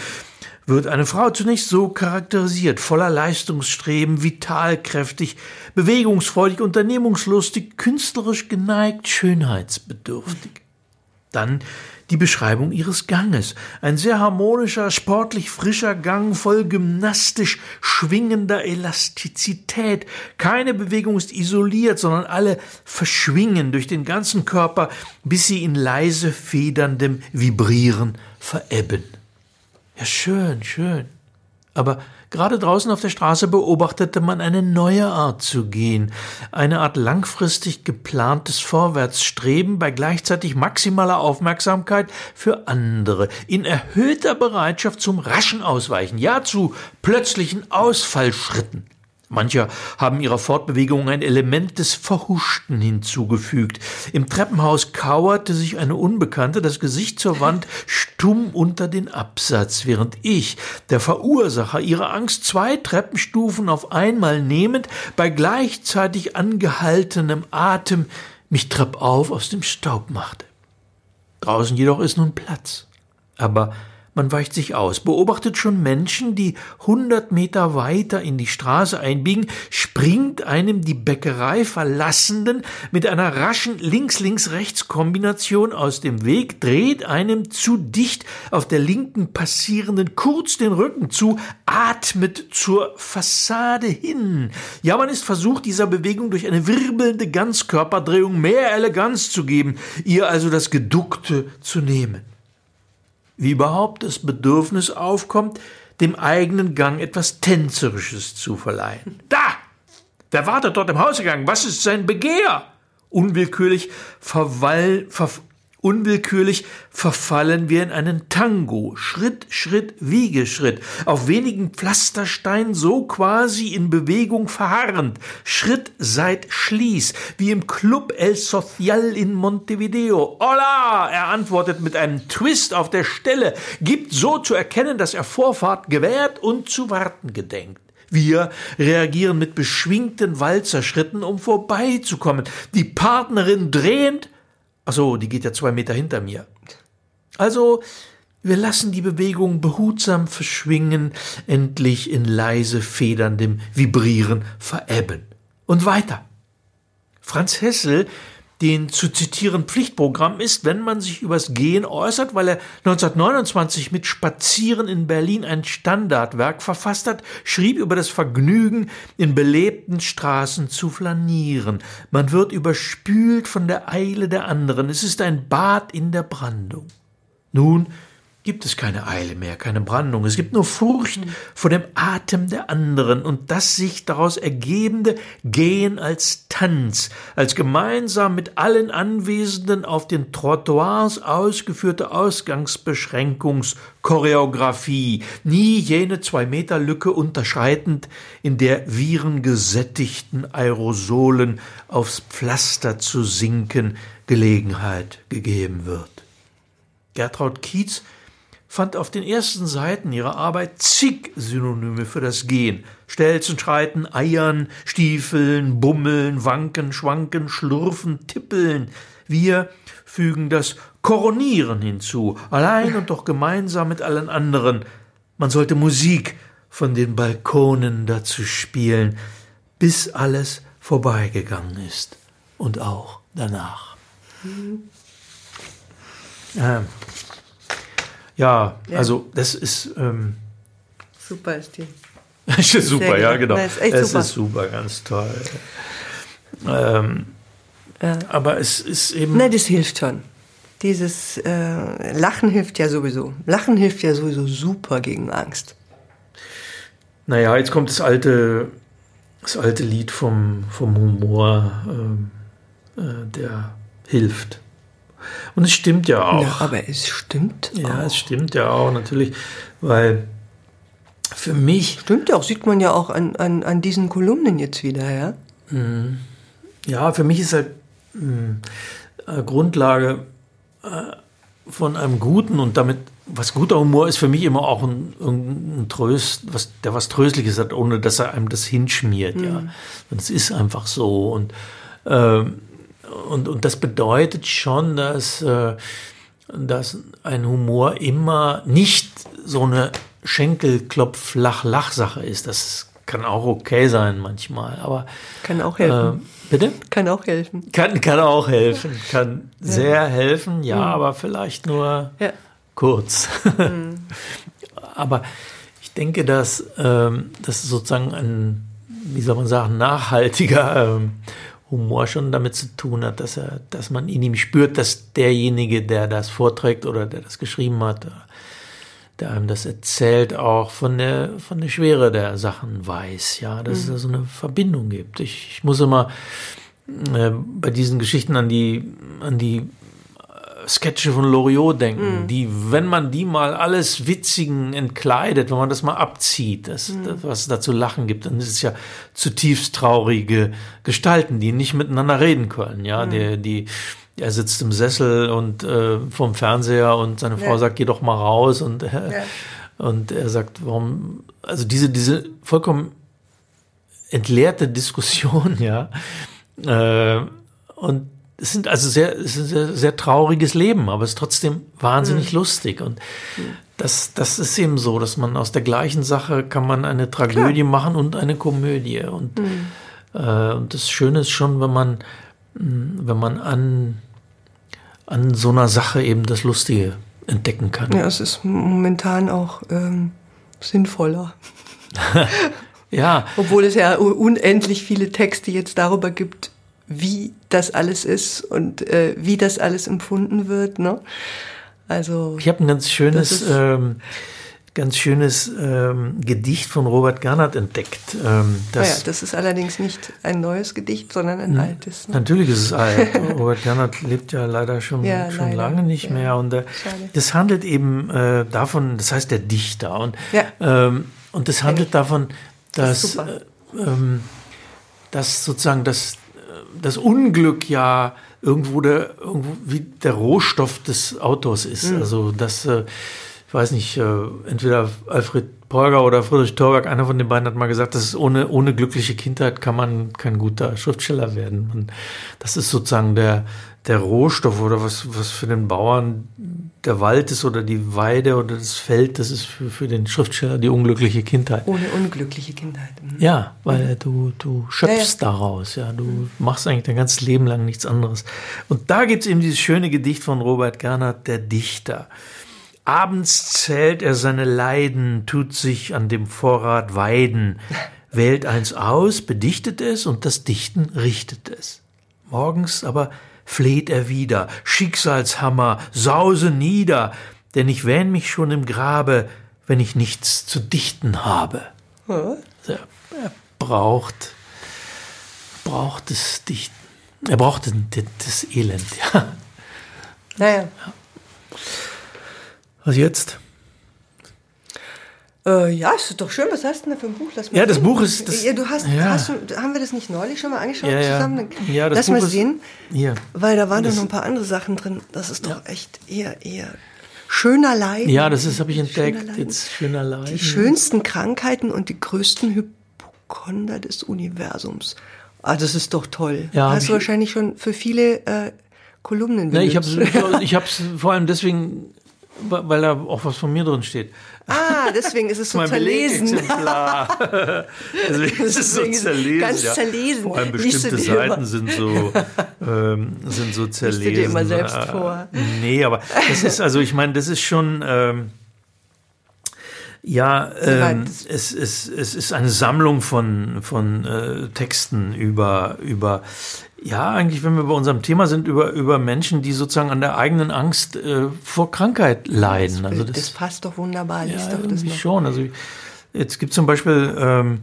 wird eine Frau zunächst so charakterisiert, voller Leistungsstreben, vitalkräftig, bewegungsfreudig, unternehmungslustig, künstlerisch geneigt, schönheitsbedürftig. Dann die Beschreibung ihres Ganges. Ein sehr harmonischer, sportlich frischer Gang, voll gymnastisch schwingender Elastizität. Keine Bewegung ist isoliert, sondern alle verschwingen durch den ganzen Körper, bis sie in leise federndem Vibrieren verebben. Ja, schön, schön. Aber gerade draußen auf der Straße beobachtete man eine neue Art zu gehen, eine Art langfristig geplantes Vorwärtsstreben bei gleichzeitig maximaler Aufmerksamkeit für andere, in erhöhter Bereitschaft zum raschen Ausweichen, ja zu plötzlichen Ausfallschritten. Mancher haben ihrer Fortbewegung ein Element des Verhuschten hinzugefügt. Im Treppenhaus kauerte sich eine Unbekannte, das Gesicht zur Wand, stumm unter den Absatz, während ich, der Verursacher ihrer Angst, zwei Treppenstufen auf einmal nehmend, bei gleichzeitig angehaltenem Atem, mich treppauf aus dem Staub machte. Draußen jedoch ist nun Platz. Aber man weicht sich aus, beobachtet schon Menschen, die hundert Meter weiter in die Straße einbiegen, springt einem die Bäckerei Verlassenden mit einer raschen Links-Links-Rechts-Kombination aus dem Weg, dreht einem zu dicht auf der linken Passierenden kurz den Rücken zu, atmet zur Fassade hin. Ja, man ist versucht, dieser Bewegung durch eine wirbelnde Ganzkörperdrehung mehr Eleganz zu geben, ihr also das Geduckte zu nehmen wie überhaupt das Bedürfnis aufkommt, dem eigenen Gang etwas Tänzerisches zu verleihen. Da! Wer wartet dort im Hausgang? Was ist sein Begehr? Unwillkürlich verwall, ver, unwillkürlich verfallen wir in einen Tango, Schritt, Schritt, Wiegeschritt, auf wenigen Pflastersteinen so quasi in Bewegung verharrend, Schritt seit Schließ, wie im Club El Social in Montevideo. Hola! Er antwortet mit einem Twist auf der Stelle, gibt so zu erkennen, dass er Vorfahrt gewährt und zu warten gedenkt. Wir reagieren mit beschwingten Walzerschritten, um vorbeizukommen. Die Partnerin drehend Ach so, die geht ja zwei Meter hinter mir. Also, wir lassen die Bewegung behutsam verschwingen, endlich in leise federndem Vibrieren verebben. Und weiter. Franz Hessel, den zu zitieren Pflichtprogramm ist, wenn man sich übers Gehen äußert, weil er 1929 mit Spazieren in Berlin ein Standardwerk verfasst hat, schrieb über das Vergnügen, in belebten Straßen zu flanieren. Man wird überspült von der Eile der anderen. Es ist ein Bad in der Brandung. Nun gibt es keine Eile mehr, keine Brandung. Es gibt nur Furcht vor dem Atem der anderen und das sich daraus ergebende Gehen als Tanz, als gemeinsam mit allen Anwesenden auf den Trottoirs ausgeführte Ausgangsbeschränkungschoreografie, nie jene Zwei-Meter-Lücke unterschreitend, in der virengesättigten Aerosolen aufs Pflaster zu sinken Gelegenheit gegeben wird. Gertraud Kietz fand auf den ersten Seiten ihrer Arbeit zig Synonyme für das Gehen. Stelzen, Schreiten, Eiern, Stiefeln, Bummeln, Wanken, Schwanken, Schlurfen, Tippeln. Wir fügen das Koronieren hinzu, allein und doch gemeinsam mit allen anderen. Man sollte Musik von den Balkonen dazu spielen, bis alles vorbeigegangen ist. Und auch danach. Mhm. Ähm, ja, ja, also das ist. Ähm, super ist die. super, ja, genau. Nein, ist es super. ist super, ganz toll. Ähm, ja. Aber es ist eben. Nein, das hilft schon. Dieses äh, Lachen hilft ja sowieso. Lachen hilft ja sowieso super gegen Angst. Naja, jetzt kommt das alte, das alte Lied vom, vom Humor, äh, äh, der hilft. Und es stimmt ja auch. Ja, aber es stimmt Ja, auch. es stimmt ja auch, natürlich, weil für mich. Stimmt ja auch, sieht man ja auch an, an, an diesen Kolumnen jetzt wieder, ja? Mhm. Ja, für mich ist halt mh, hm, Grundlage äh, von einem guten und damit, was guter Humor ist für mich immer auch ein, ein Tröst, was, der was Tröstliches hat, ohne dass er einem das hinschmiert, mhm. ja. Und es ist einfach so und ähm, und, und das bedeutet schon, dass, äh, dass ein Humor immer nicht so eine Schenkelklopf-Lach-Lach-Sache ist. Das kann auch okay sein manchmal, aber. Kann auch helfen. Äh, bitte? Kann auch helfen. Kann, kann auch helfen. Kann ja. sehr helfen, ja, mhm. aber vielleicht nur ja. kurz. Mhm. aber ich denke, dass ähm, das sozusagen ein, wie soll man sagen, nachhaltiger ähm, Humor schon damit zu tun hat, dass er, dass man in ihm spürt, dass derjenige, der das vorträgt oder der das geschrieben hat, der einem das erzählt, auch von der, von der Schwere der Sachen weiß, ja, dass mhm. es da so eine Verbindung gibt. Ich, ich muss immer äh, bei diesen Geschichten an die, an die Sketche von Loriot denken, mm. die, wenn man die mal alles Witzigen entkleidet, wenn man das mal abzieht, das, mm. das, was es da zu lachen gibt, dann ist es ja zutiefst traurige Gestalten, die nicht miteinander reden können, ja, mm. die, die, er sitzt im Sessel und äh, vom Fernseher und seine Frau ja. sagt, geh doch mal raus und, äh, ja. und er sagt, warum, also diese, diese vollkommen entleerte Diskussion, ja, äh, und es sind also sehr, es ist ein sehr, sehr trauriges Leben, aber es ist trotzdem wahnsinnig mhm. lustig. Und das, das ist eben so, dass man aus der gleichen Sache kann man eine Tragödie Klar. machen und eine Komödie. Und, mhm. äh, und das Schöne ist schon, wenn man, mm, wenn man an, an so einer Sache eben das Lustige entdecken kann. Ja, es ist momentan auch ähm, sinnvoller. ja. Obwohl es ja unendlich viele Texte jetzt darüber gibt, wie das alles ist und äh, wie das alles empfunden wird. Ne? Also ich habe ein ganz schönes, ähm, ganz schönes ähm, Gedicht von Robert Gernert entdeckt. Ähm, das, ja, das ist allerdings nicht ein neues Gedicht, sondern ein altes. Ne? Natürlich ist es alt. Robert Gernert lebt ja leider schon, ja, schon leider. lange nicht ja. mehr. Und äh, das handelt eben äh, davon, das heißt der Dichter. Und, ähm, und das handelt davon, dass, das äh, ähm, dass sozusagen das das Unglück ja irgendwo der, irgendwo wie der Rohstoff des Autors ist. Mhm. Also das, äh, ich weiß nicht, äh, entweder Alfred Polger oder Friedrich Thorberg, einer von den beiden hat mal gesagt, dass ohne, ohne glückliche Kindheit kann man kein guter Schriftsteller werden. Und das ist sozusagen der, der Rohstoff oder was, was für den Bauern der Wald ist oder die Weide oder das Feld, das ist für, für den Schriftsteller die unglückliche Kindheit. Ohne unglückliche Kindheit. Mhm. Ja, weil du, du schöpfst ja, ja. daraus, ja. Du machst eigentlich dein ganzes Leben lang nichts anderes. Und da gibt es eben dieses schöne Gedicht von Robert Gernhardt, der Dichter. Abends zählt er seine Leiden, tut sich an dem Vorrat weiden, wählt eins aus, bedichtet es und das Dichten richtet es. Morgens aber fleht er wieder, Schicksalshammer, sause nieder, denn ich wähn mich schon im Grabe, wenn ich nichts zu dichten habe. Er, er braucht, braucht das Dichten. Er braucht das, das Elend, ja. Naja. Ja. Was jetzt? Äh, ja, ist doch schön. Was hast du denn da für ein Buch? Lass mal ja, das Buch ist. Das, ja, du hast, ja. hast du, haben wir das nicht neulich schon mal angeschaut ja, zusammen? Ja, das Lass Buch mal sehen. ja. Weil da waren doch noch ein paar andere Sachen drin. Das ist doch echt eher, eher schöner Leiden. Ja, das ist, habe ich entdeckt. Schöner Jetzt schöner Leiden. Die schönsten Krankheiten und die größten Hypochonder des Universums. Ah, das ist doch toll. Ja, hast du wahrscheinlich schon für viele äh, Kolumnen. Nee, ich habe ich hab's vor allem deswegen weil da auch was von mir drin steht. Ah, deswegen ist es so zerlesen. deswegen ist es so zerlesen. Ganz zerlesen. Vor allem bestimmte Seiten sind so, ähm, sind so zerlesen. Ich dir immer selbst vor. Nee, aber das ist, also ich meine, das ist schon, ähm, ja, ähm, es, es, es ist eine Sammlung von, von äh, Texten über, über ja, eigentlich, wenn wir bei unserem Thema sind, über, über Menschen, die sozusagen an der eigenen Angst äh, vor Krankheit leiden. Das, also das, das passt doch wunderbar. Ja, doch irgendwie schon. Also jetzt gibt zum Beispiel ähm,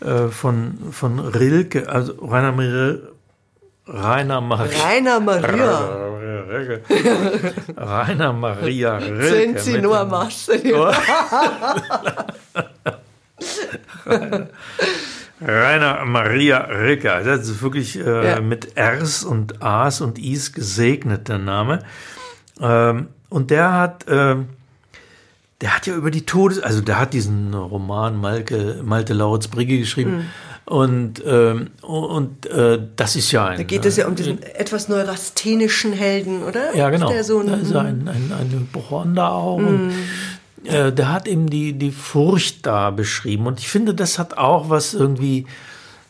äh, von, von Rilke, also Rainer Maria. Rainer Maria. Rainer Maria. Rainer Maria Rilke. Sind Sie nur Marcel. Rainer Maria Rilke, das ist wirklich äh, ja. mit Rs und As und Is gesegnet, der Name. Ähm, und der hat, äh, der hat ja über die Todes-, also der hat diesen Roman Malke, Malte Lauritz Brigge geschrieben. Mhm. Und, ähm, und äh, das ist ja ein. Da geht es ja um diesen äh, etwas neurasthenischen Helden, oder? Ja, genau. Ist der so ein, da ist ein, ein, ein Hypochonder auch. Mhm. Und, äh, der hat eben die, die Furcht da beschrieben. Und ich finde, das hat auch was irgendwie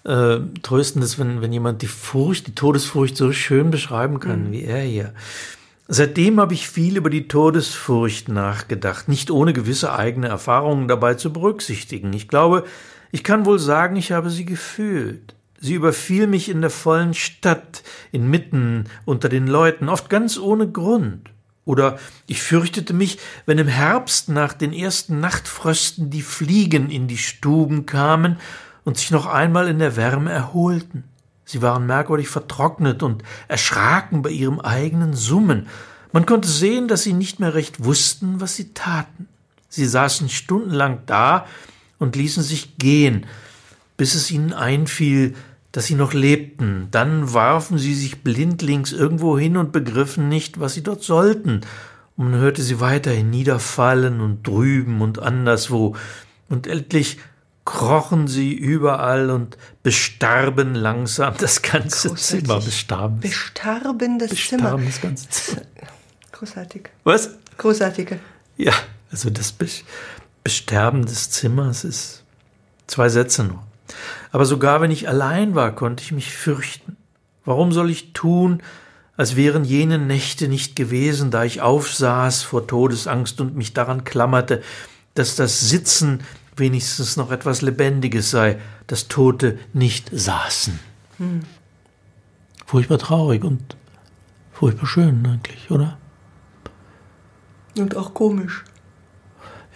äh, Tröstendes, wenn, wenn jemand die Furcht, die Todesfurcht so schön beschreiben kann, mhm. wie er hier. Seitdem habe ich viel über die Todesfurcht nachgedacht, nicht ohne gewisse eigene Erfahrungen dabei zu berücksichtigen. Ich glaube, ich kann wohl sagen, ich habe sie gefühlt. Sie überfiel mich in der vollen Stadt, inmitten unter den Leuten, oft ganz ohne Grund. Oder ich fürchtete mich, wenn im Herbst nach den ersten Nachtfrösten die Fliegen in die Stuben kamen und sich noch einmal in der Wärme erholten. Sie waren merkwürdig vertrocknet und erschraken bei ihrem eigenen Summen. Man konnte sehen, dass sie nicht mehr recht wussten, was sie taten. Sie saßen stundenlang da und ließen sich gehen, bis es ihnen einfiel, dass sie noch lebten. Dann warfen sie sich blindlings irgendwo hin und begriffen nicht, was sie dort sollten. Und man hörte sie weiterhin niederfallen und drüben und anderswo. Und endlich krochen sie überall und bestarben langsam das ganze Großartig. Zimmer. Bestarben. Bestarben das bestarben Zimmer. das ganze Zimmer. Großartig. Was? Großartige. Ja, also das Besterben des Zimmers ist zwei Sätze nur. Aber sogar wenn ich allein war, konnte ich mich fürchten. Warum soll ich tun, als wären jene Nächte nicht gewesen, da ich aufsaß vor Todesangst und mich daran klammerte, dass das Sitzen wenigstens noch etwas Lebendiges sei, dass Tote nicht saßen. Hm. Furchtbar traurig und furchtbar schön eigentlich, oder? Und auch komisch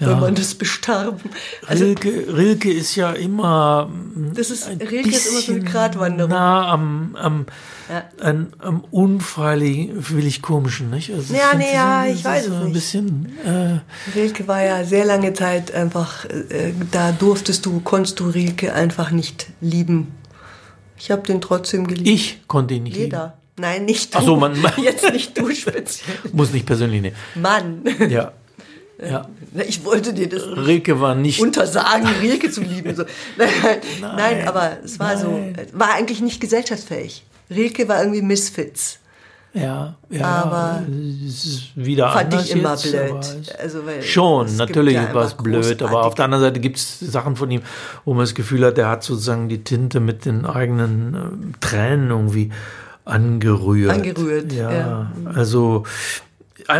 ja. wenn man das bestarben. Also, Rilke, Rilke ist ja immer. Das ist, Rilke ist immer so eine Gratwanderung. Nah am, am, ja. an, am unfreiwillig komischen, nicht? Also ja, nee, ja, ich weiß so es nicht. Bisschen, äh, Rilke war ja sehr lange Zeit einfach, äh, da durftest du, konntest du Rilke einfach nicht lieben. Ich habe den trotzdem geliebt. Ich konnte ihn nicht Jeder. lieben. Nein, nicht du. Ach so, man, Jetzt nicht du speziell. Muss nicht persönlich nehmen. Mann. Ja. Ja. Ich wollte dir das Rilke war nicht. untersagen, Rilke zu lieben. So. Nein, nein, nein, aber es war nein. so, war eigentlich nicht gesellschaftsfähig. Rilke war irgendwie Misfits. Ja, ja. Aber es ist wieder Fand anders ich immer jetzt, blöd. Also, weil Schon, natürlich ja war es blöd, aber auf der anderen Seite gibt es Sachen von ihm, wo man das Gefühl hat, er hat sozusagen die Tinte mit den eigenen äh, Tränen irgendwie angerührt. Angerührt, ja. ja. Also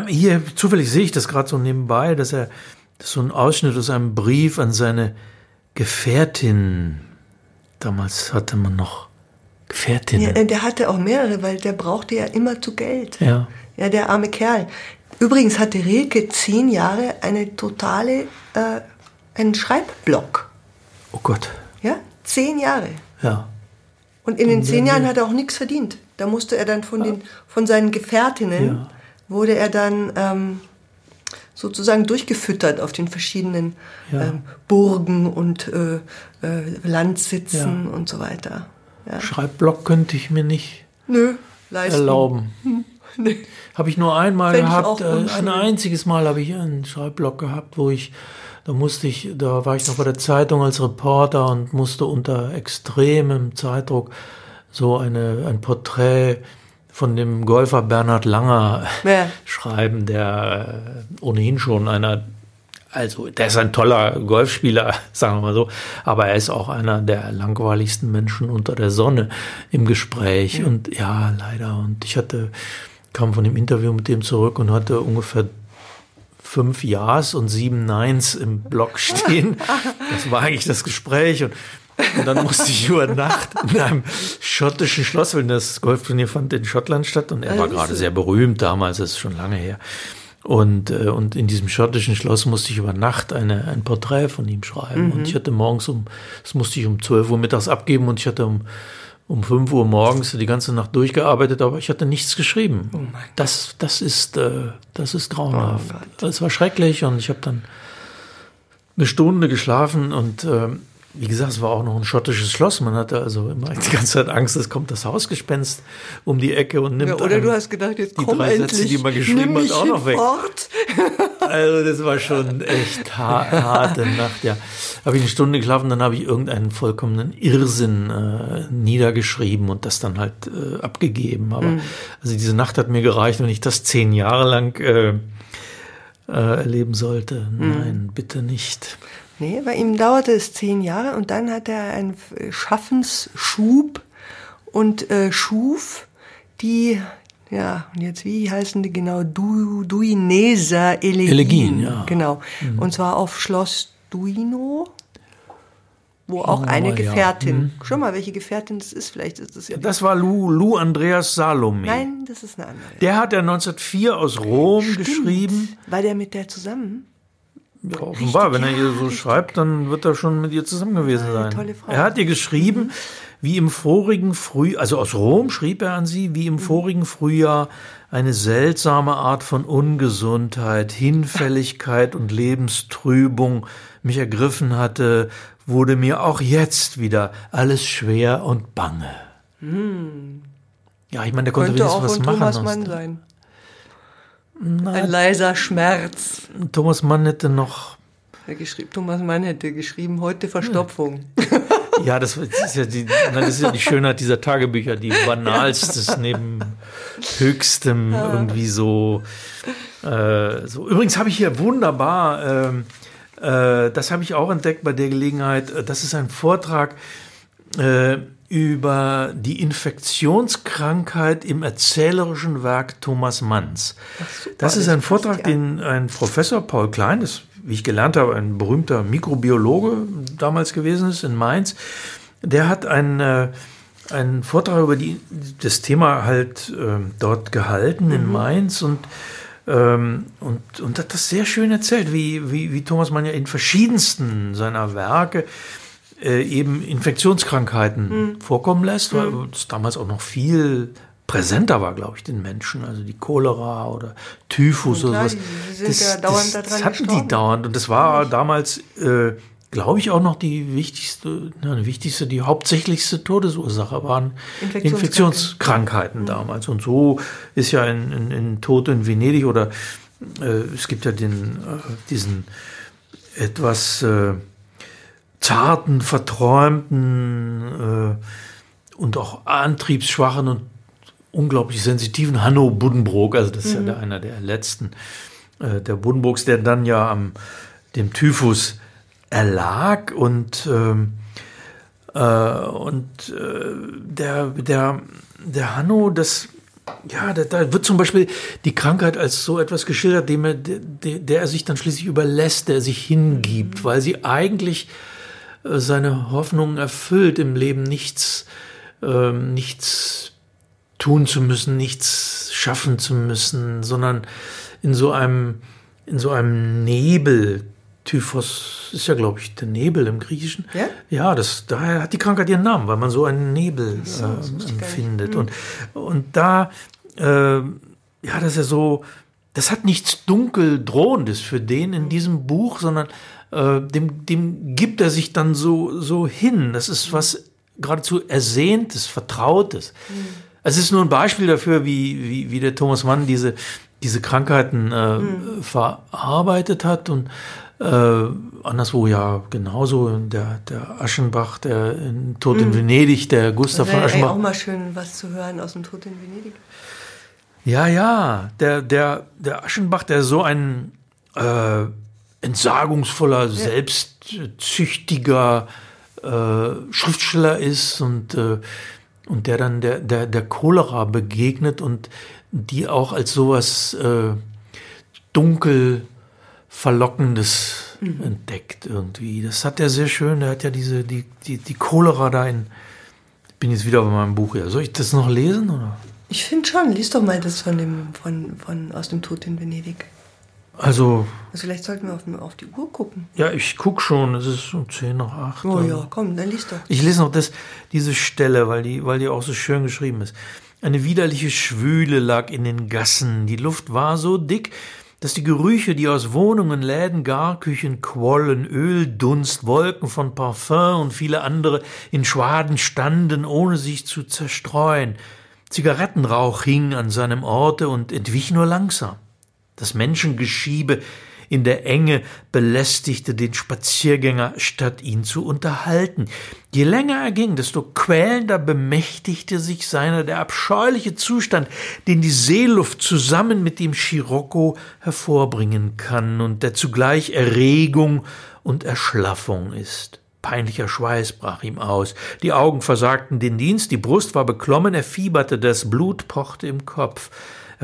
hier zufällig sehe ich das gerade so nebenbei, dass er das so ein Ausschnitt aus einem Brief an seine Gefährtin. Damals hatte man noch Gefährtinnen. Ja, der hatte auch mehrere, weil der brauchte ja immer zu Geld. Ja. Ja, der arme Kerl. Übrigens hatte Rilke zehn Jahre eine totale, äh, einen Schreibblock. Oh Gott. Ja, zehn Jahre. Ja. Und in den zehn Jahren hat er auch nichts verdient. Da musste er dann von, den, von seinen Gefährtinnen, Ja. Wurde er dann ähm, sozusagen durchgefüttert auf den verschiedenen Ja. ähm, Burgen und äh, äh, Landsitzen Ja. und so weiter. Ja. Schreibblock könnte ich mir nicht Nö, leisten. erlauben. Nee. Habe ich nur einmal Fänd gehabt, äh, ein einziges Mal habe ich einen Schreibblock gehabt, wo ich, da musste ich, da war ich noch bei der Zeitung als Reporter und musste unter extremem Zeitdruck so eine, ein Porträt von dem Golfer Bernhard Langer Ja. schreiben, der äh, ohnehin schon einer, also der ist ein toller Golfspieler, sagen wir mal so, aber er ist auch einer der langweiligsten Menschen unter der Sonne im Gespräch. Und ja, leider. Und ich hatte, kam von dem Interview mit dem zurück und hatte ungefähr fünf Ja's und sieben Neins im Blog stehen. Das war eigentlich das Gespräch. Und, und dann musste ich über Nacht in einem schottischen Schloss, wenn das Golfturnier fand in Schottland statt. Und er war gerade sehr berühmt damals, das ist schon lange her. Und, äh, und in diesem schottischen Schloss musste ich über Nacht eine, ein Porträt von ihm schreiben. Und ich hatte morgens um, das musste ich um 12 Uhr mittags abgeben und ich hatte um, um 5 Uhr morgens die ganze Nacht durchgearbeitet, aber ich hatte nichts geschrieben. das, das ist, äh, das ist grauenhaft. Oh das war schrecklich und ich habe dann eine Stunde geschlafen und ähm, wie gesagt, es war auch noch ein schottisches Schloss. Man hatte also immer die ganze Zeit Angst, es kommt das Hausgespenst um die Ecke und nimmt Ja, oder du hast gedacht, jetzt die komm drei endlich, Sätze, die man geschrieben hat, auch noch weg. hinfort. Also das war schon echt ha harte Nacht, ja. Habe ich eine Stunde geschlafen, dann habe ich irgendeinen vollkommenen Irrsinn äh, niedergeschrieben und das dann halt äh, abgegeben. Aber Mhm. also diese Nacht hat mir gereicht, wenn ich das zehn Jahre lang äh, äh, erleben sollte. Mhm. Nein, bitte nicht. Nee, bei ihm dauerte es zehn Jahre und dann hat er einen Schaffensschub und äh, schuf die, ja, und jetzt wie heißen die genau? Du, Duineser Elegien. Elegien, ja. Mhm. Genau. Und zwar auf Schloss Duino, wo auch wir eine mal, ja. Mhm. Gefährtin, schon mal, welche Gefährtin das ist, vielleicht ist das ja. Das war Lou, Lou Andreas Salome. Nein, das ist eine andere. Der hat ja 1904 aus Rom geschrieben. War der mit der zusammen? Ja, offenbar, wenn er ihr so schreibt, dann wird er schon mit ihr zusammen gewesen sein. tolle Frau. Er hat ihr geschrieben, wie im vorigen Frühjahr, also aus Rom schrieb er an sie, wie im vorigen Frühjahr eine seltsame Art von Ungesundheit, Hinfälligkeit und Lebenstrübung mich ergriffen hatte, wurde mir auch jetzt wieder alles schwer und bange. Ja, ich meine, der konnte Könnte wenigstens auch was machen. Thomas Mann sein. Ein leiser Schmerz. Thomas Mann hätte noch geschrieben, Thomas Mann hätte geschrieben, heute Verstopfung. Ja, das ist ja die, na, das ist ja die Schönheit dieser Tagebücher, die banalstes neben höchstem irgendwie so. Äh, so. Übrigens habe ich hier wunderbar, ähm, äh, das habe ich auch entdeckt bei der Gelegenheit. äh, Das ist ein Vortrag äh, über die Infektionskrankheit im erzählerischen Werk Thomas Manns. das ist ein Vortrag, den ein Professor Paul Klein, das, wie ich gelernt habe, ein berühmter Mikrobiologe damals gewesen ist in Mainz, der hat einen, äh, einen Vortrag über die, das Thema halt äh, dort gehalten in Mainz und ähm, und, und hat das sehr schön erzählt, wie, wie, wie Thomas Mann ja in verschiedensten seiner Werke äh, eben Infektionskrankheiten vorkommen lässt, weil es damals auch noch viel präsenter war, glaube ich, den Menschen, also die Cholera oder Typhus klar, oder sowas. die ja dauernd das, daran das hatten die gestorben. dauernd und das war damals, äh, glaube ich, auch noch die wichtigste, na, die wichtigste, die hauptsächlichste Todesursache waren Infektionskrankheiten. Infektionskrankheiten damals. Und so ist ja in, in, in Tod in Venedig oder äh, es gibt ja den, äh, diesen etwas äh, zarten, verträumten äh, und auch antriebsschwachen und unglaublich sensitiven Hanno Buddenbrook, also das ist mhm. ja der, einer der letzten äh, der Buddenbrooks, der dann ja am dem Typhus erlag und ähm, äh, und äh, der der der Hanno, das ja, da, da, wird zum Beispiel die Krankheit als so etwas geschildert, dem er, der, der er sich dann schließlich überlässt, der er sich hingibt, mhm. weil sie eigentlich seine Hoffnungen erfüllt, im Leben nichts, ähm, nichts tun zu müssen, nichts schaffen zu müssen, sondern in so einem, in so einem Nebel. Typhos ist ja, glaube ich, der Nebel im Griechischen. Ja, ja das, daher hat die Krankheit ihren Namen, weil man so einen Nebel so, äh, empfindet. Mhm. Und, und da, äh, ja, das ist ja so, das hat nichts dunkel drohendes für den in diesem Buch, sondern äh, dem, dem gibt er sich dann so, so hin. Das ist was geradezu Ersehntes, Vertrautes. Mhm. Es ist nur ein Beispiel dafür, wie, wie, wie der Thomas Mann diese, diese Krankheiten äh, mhm. verarbeitet hat und äh, anderswo ja genauso der, der Aschenbach, der in Tod in mhm. Venedig, der Gustav von Aschenbach. auch mal schön was zu hören aus dem Tod in Venedig. Ja, ja, der, der, der Aschenbach, der so ein äh, entsagungsvoller, ja. selbstzüchtiger äh, Schriftsteller ist und äh, und der dann der, der, der Cholera begegnet und die auch als sowas äh, dunkel Verlockendes mhm. entdeckt irgendwie. Das hat er sehr schön. Er hat ja diese, die, die, die Cholera da in. Ich bin jetzt wieder bei meinem Buch hier. Soll ich das noch lesen? Oder? Ich finde schon. Lies doch mal das von dem, von, von Aus dem Tod in Venedig. Also, also vielleicht sollten wir auf, auf die Uhr gucken. Ja, ich gucke schon. Es ist um 10 nach 8. Oh ja, komm, dann liest doch. Ich lese noch das, diese Stelle, weil die, weil die auch so schön geschrieben ist. Eine widerliche Schwüle lag in den Gassen. Die Luft war so dick, dass die Gerüche, die aus Wohnungen, Läden, Garküchen quollen, Öldunst, Wolken von Parfum und viele andere in Schwaden standen, ohne sich zu zerstreuen. Zigarettenrauch hing an seinem Orte und entwich nur langsam. Das Menschengeschiebe in der Enge belästigte den Spaziergänger, statt ihn zu unterhalten. Je länger er ging, desto quälender bemächtigte sich seiner der abscheuliche Zustand, den die Seeluft zusammen mit dem Scirocco hervorbringen kann und der zugleich Erregung und Erschlaffung ist. Peinlicher Schweiß brach ihm aus, die Augen versagten den Dienst, die Brust war beklommen, er fieberte, das Blut pochte im Kopf.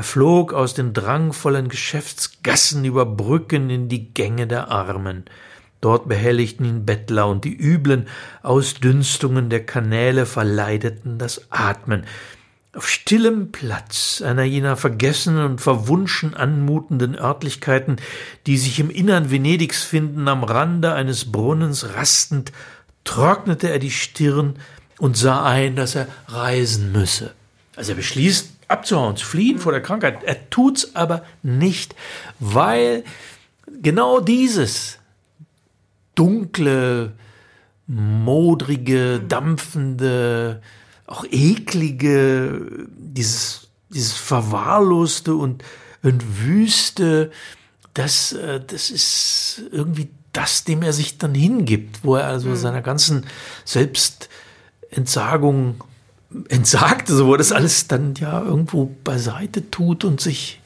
Er flog aus den drangvollen Geschäftsgassen über Brücken in die Gänge der Armen. Dort behelligten ihn Bettler und die üblen Ausdünstungen der Kanäle verleideten das Atmen. Auf stillem Platz einer jener vergessenen und verwunschen anmutenden Örtlichkeiten, die sich im Innern Venedigs finden, am Rande eines Brunnens rastend, trocknete er die Stirn und sah ein, dass er reisen müsse. Als er beschließt, abzuhauen, zu fliehen vor der Krankheit. Er tut's aber nicht, weil genau dieses dunkle, modrige, dampfende, auch eklige, dieses, dieses verwahrloste und, und wüste, das, äh, das ist irgendwie das, dem er sich dann hingibt, wo er also mhm. seiner ganzen Selbstentsagung entsagte, so wo das alles dann ja irgendwo beiseite tut und sich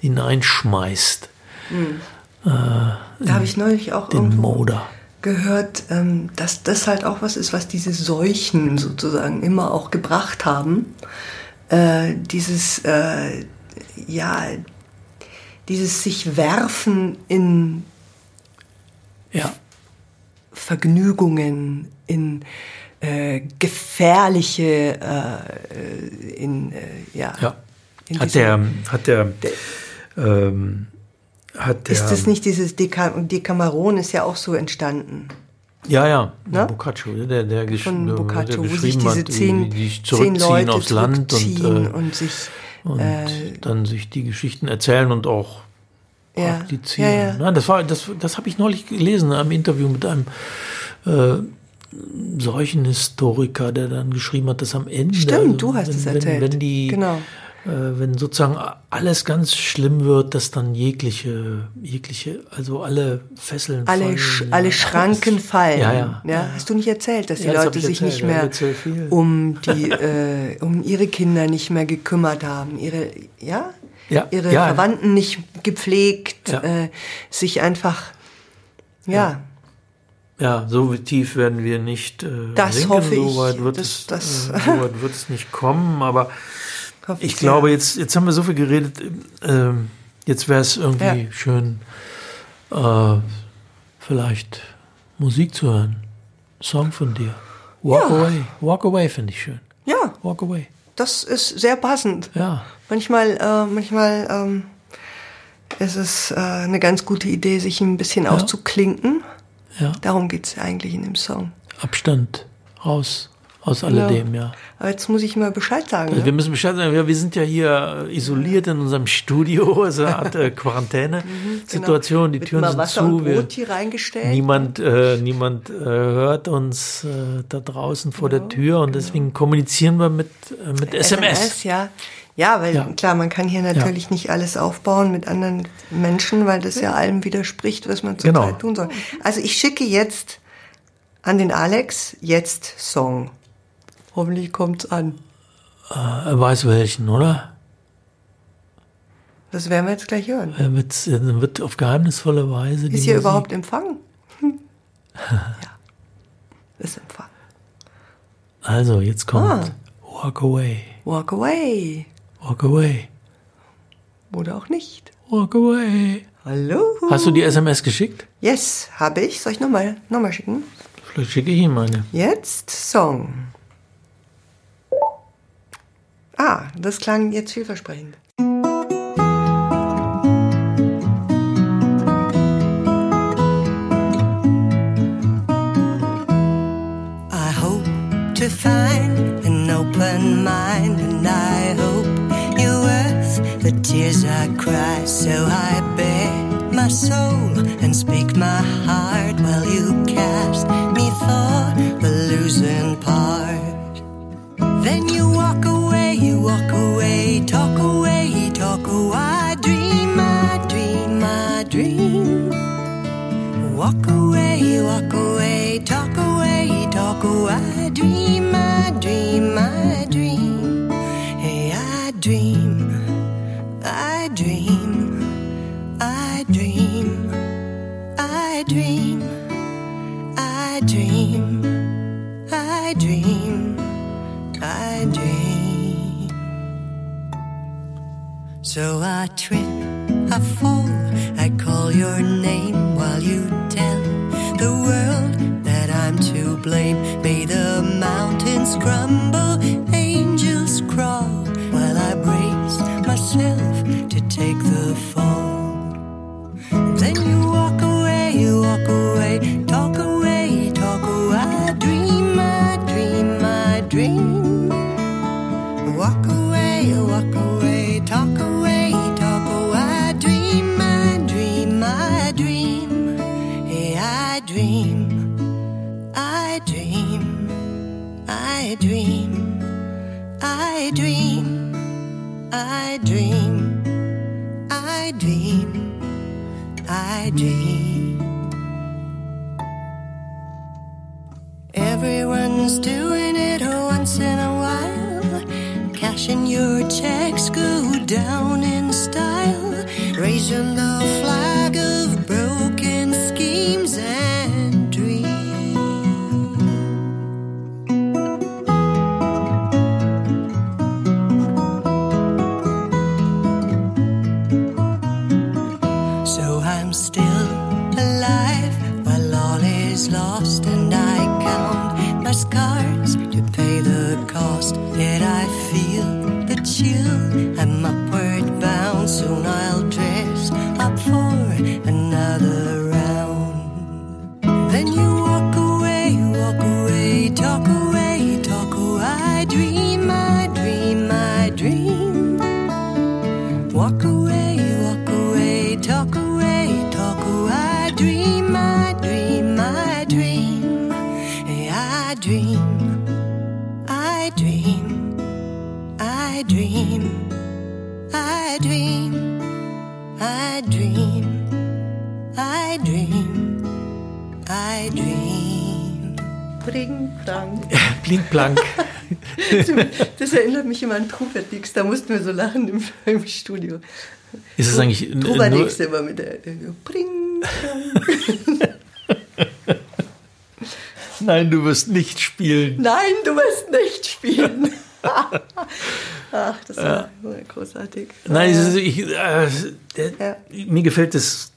hineinschmeißt. Mhm. Äh, da habe ich neulich auch den Moder. gehört, ähm, dass das halt auch was ist, was diese Seuchen sozusagen immer auch gebracht haben. Äh, dieses, äh, ja, dieses sich werfen in ja. Vergnügungen, in äh, gefährliche äh, in äh, ja, ja. In hat, der, hat der der ähm, hat der, ist das nicht dieses Decameron ist ja auch so entstanden ja, ja, ne? Boccaccio, der, der, gesch Von Boccaccio, der wo sich diese hat, zehn, die sich zurückziehen zehn Leute aufs Land und, äh, und, sich und äh, dann sich die Geschichten erzählen und auch ja, praktizieren. Ja, ja. Nein, das war, das, das habe ich neulich gelesen am Interview mit einem äh, solchen Historiker, der dann geschrieben hat, dass am Ende. Stimmt, also, du hast wenn, es erzählt. Wenn, wenn die, genau. äh, wenn sozusagen alles ganz schlimm wird, dass dann jegliche, jegliche, also alle Fesseln alle, fallen, Sch ja. alle Schranken fallen. Ja, ja. ja. Hast du nicht erzählt, dass die Leute sich erzählt, nicht mehr um die, äh, um ihre Kinder nicht mehr gekümmert haben, ihre, ja, ihre. Verwandten nicht gepflegt, äh, sich einfach, ja, Ja, so tief werden wir nicht äh, Das sinken, hoffe so ich. weit wird, Das- es, das- äh, so weit wird es nicht kommen, aber ich sehr. glaube, jetzt, jetzt haben wir so viel geredet, ähm, jetzt wäre es irgendwie Ja. schön, äh, vielleicht Musik zu hören. Song von dir. Walk Ja. Away. Walk Away finde ich schön. Ja, Walk Away. das ist sehr passend. Ja. Manchmal, äh, manchmal ähm, ist es äh, eine ganz gute Idee, sich ein bisschen auszuklinken. Ja. Darum geht's eigentlich in dem Song. Abstand. Raus. Aus alledem, ja. Aber jetzt muss ich mal Bescheid sagen. Also wir Ne? müssen Bescheid sagen, wir, wir sind ja hier isoliert in unserem Studio, also eine Art äh, Quarantäne-Situation, die Wird Türen mal sind zu. Wir, Brot hier reingestellt. niemand äh, niemand äh, hört uns äh, da draußen vor der Tür und deswegen kommunizieren wir mit, äh, mit SMS. ja. Ja, weil Ja. klar, man kann hier natürlich nicht alles aufbauen mit anderen Menschen, weil das ja allem widerspricht, was man zurzeit Genau. tun soll. Also ich schicke jetzt an den Alex jetzt Song. Hoffentlich kommt's an. Er weiß welchen, oder? Das werden wir jetzt gleich hören. Er wird, er wird auf geheimnisvolle Weise die Ist hier Musik- überhaupt Empfang? Hm. ja. Ist Empfang. Also, jetzt kommt Ah. Walk Away. Walk away. Walk Away. Oder auch nicht. Walk Away. Hallo? Hast du die SMS geschickt? Yes, habe ich. Soll ich nochmal noch mal schicken? Vielleicht schicke ich ihm eine. Jetzt Song. Ah, das klang jetzt vielversprechend. I hope to find tears I cry. So I bare my soul and speak my heart while you cast me for the losing part. Then you walk away, you walk away, talk away, talk away. I dream, I dream, I dream. Walk away, walk away, talk away, talk away. I dream, I dream, I dream. Hey, I dream, So I trip, I fall, I call your name while you tell the world that I'm to blame. May the mountains crumble, angels crawl, while I brace myself to take the fall. Dream. Everyone's doing it once in a while. Cashing your checks, go down in style. Raise your flag Das erinnert mich immer an Trubadix. Da mussten wir so lachen im, im Studio. Ist es eigentlich Trubadix immer mit der, Frank. Nein, du wirst nicht spielen. Nein, du wirst nicht spielen. Ach, das war großartig. Nein, ist, ich, äh, Ja. mir gefällt das.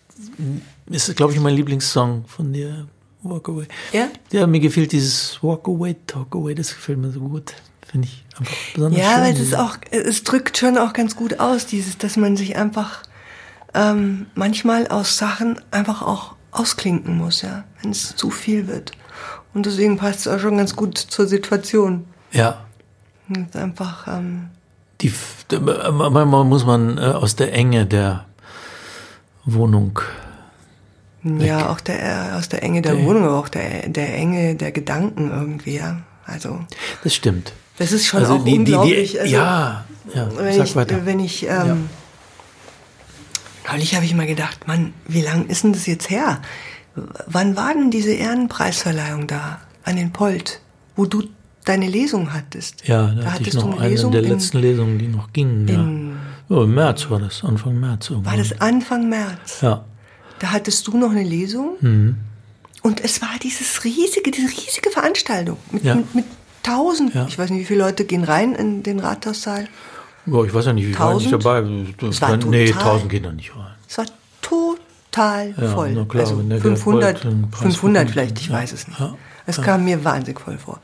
Ist, glaube ich, mein Lieblingssong von dir, Walk Away. Ja? Ja, mir gefällt dieses Walk Away, Talk Away, das gefällt mir so gut. Finde ich einfach besonders Ja, schön. weil es auch, es drückt schon auch ganz gut aus, dieses, dass man sich einfach ähm, manchmal aus Sachen einfach auch ausklinken muss, ja, wenn es zu viel wird. Und deswegen passt es auch schon ganz gut zur Situation. Ja. Ist einfach, ähm, Die, manchmal muss man äh, aus der Enge der Wohnung. ja, auch der, aus der Enge der Wohnung, aber auch der, der Enge der Gedanken irgendwie, ja. Also, Das stimmt. Das ist schon Also auch die, die, unglaublich. die, also, ja, ja, wenn sag ich, weiter. wenn ich, ähm, neulich habe ich mal gedacht, Mann, wie lang ist denn das jetzt her? Wann war denn diese Ehrenpreisverleihung da an den Polt, wo du deine Lesung hattest? ja, da, hatte ich noch eine Lesung der in- letzten Lesungen, die noch gingen. in- ja. ja, im März war das, Anfang März. War irgendwann. das Anfang März? Ja. Da hattest du noch eine Lesung Mhm. und es war dieses riesige, diese riesige Veranstaltung mit, Ja. mit, mit tausend, Ja. ich weiß nicht, wie viele Leute gehen rein in den Rathaussaal. Ja, ich weiß ja nicht, wie war nicht Tausend? dabei. Es war nee, total- 1000 gehen da nicht rein. Es war total Ja, voll. na klar, also wenn der 500, Gerd Bolt den Preis 500 bekommt, vielleicht, ich ja. weiß es nicht. Ja. Es kam mir wahnsinnig voll vor.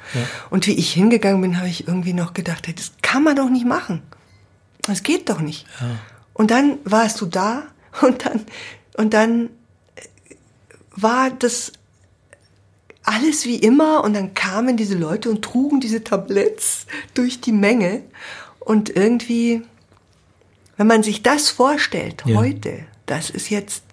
Und wie ich hingegangen bin, habe ich irgendwie noch gedacht, hey, das kann man doch nicht machen. Das geht doch nicht. Und dann warst du da und dann, und dann war das alles wie immer und dann kamen diese Leute und trugen diese Tabletts durch die Menge und irgendwie, wenn man sich das vorstellt, Ja. heute, das ist jetzt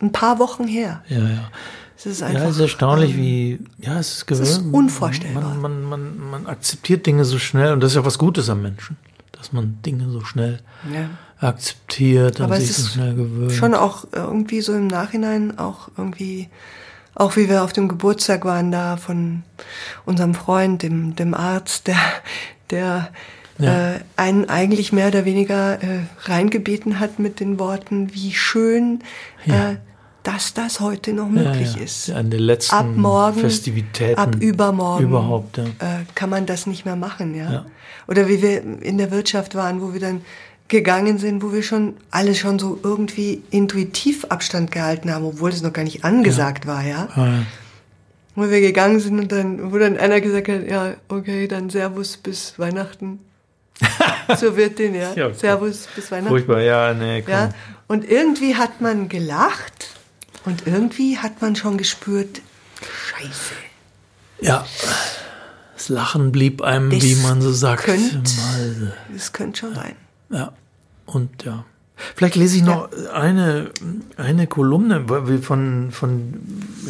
ein paar Wochen her. Ja, ja. Es ist einfach, ja, es ist erstaunlich, ähm, wie, ja, es ist gewöhnt. ist unvorstellbar. Man, man, man, man akzeptiert Dinge so schnell und das ist ja was Gutes am Menschen, dass man Dinge so schnell Ja. akzeptiert und Aber es sich so ist schnell gewöhnt. schon auch irgendwie so im Nachhinein auch irgendwie, auch wie wir auf dem Geburtstag waren da von unserem Freund, dem, dem Arzt, der, der Ja. äh, einen eigentlich mehr oder weniger äh, reingebeten hat mit den Worten, wie schön, Ja. äh, dass das heute noch möglich ja. ist. An den letzten ab morgen, Festivitäten. ab übermorgen Überhaupt, äh, kann man das nicht mehr machen? Ja. Oder wie wir in der Wirtschaft waren, wo wir dann gegangen sind, wo wir schon alle schon so irgendwie intuitiv Abstand gehalten haben, obwohl es noch gar nicht angesagt war, ja? Ja, ja. Wo wir gegangen sind und dann, wo dann einer gesagt hat, ja, okay, dann Servus bis Weihnachten. Zur Wirtin, ja. Ja, okay. Servus bis Weihnachten. Furchtbar, ja, nee, komm. Ja, und irgendwie hat man gelacht und irgendwie hat man schon gespürt, Scheiße. Ja. Das Lachen blieb einem, Das wie man so sagt, könnt- mal. Das könnte schon sein. Ja. Und ja. Vielleicht lese ich noch eine, eine Kolumne, weil wir von, von,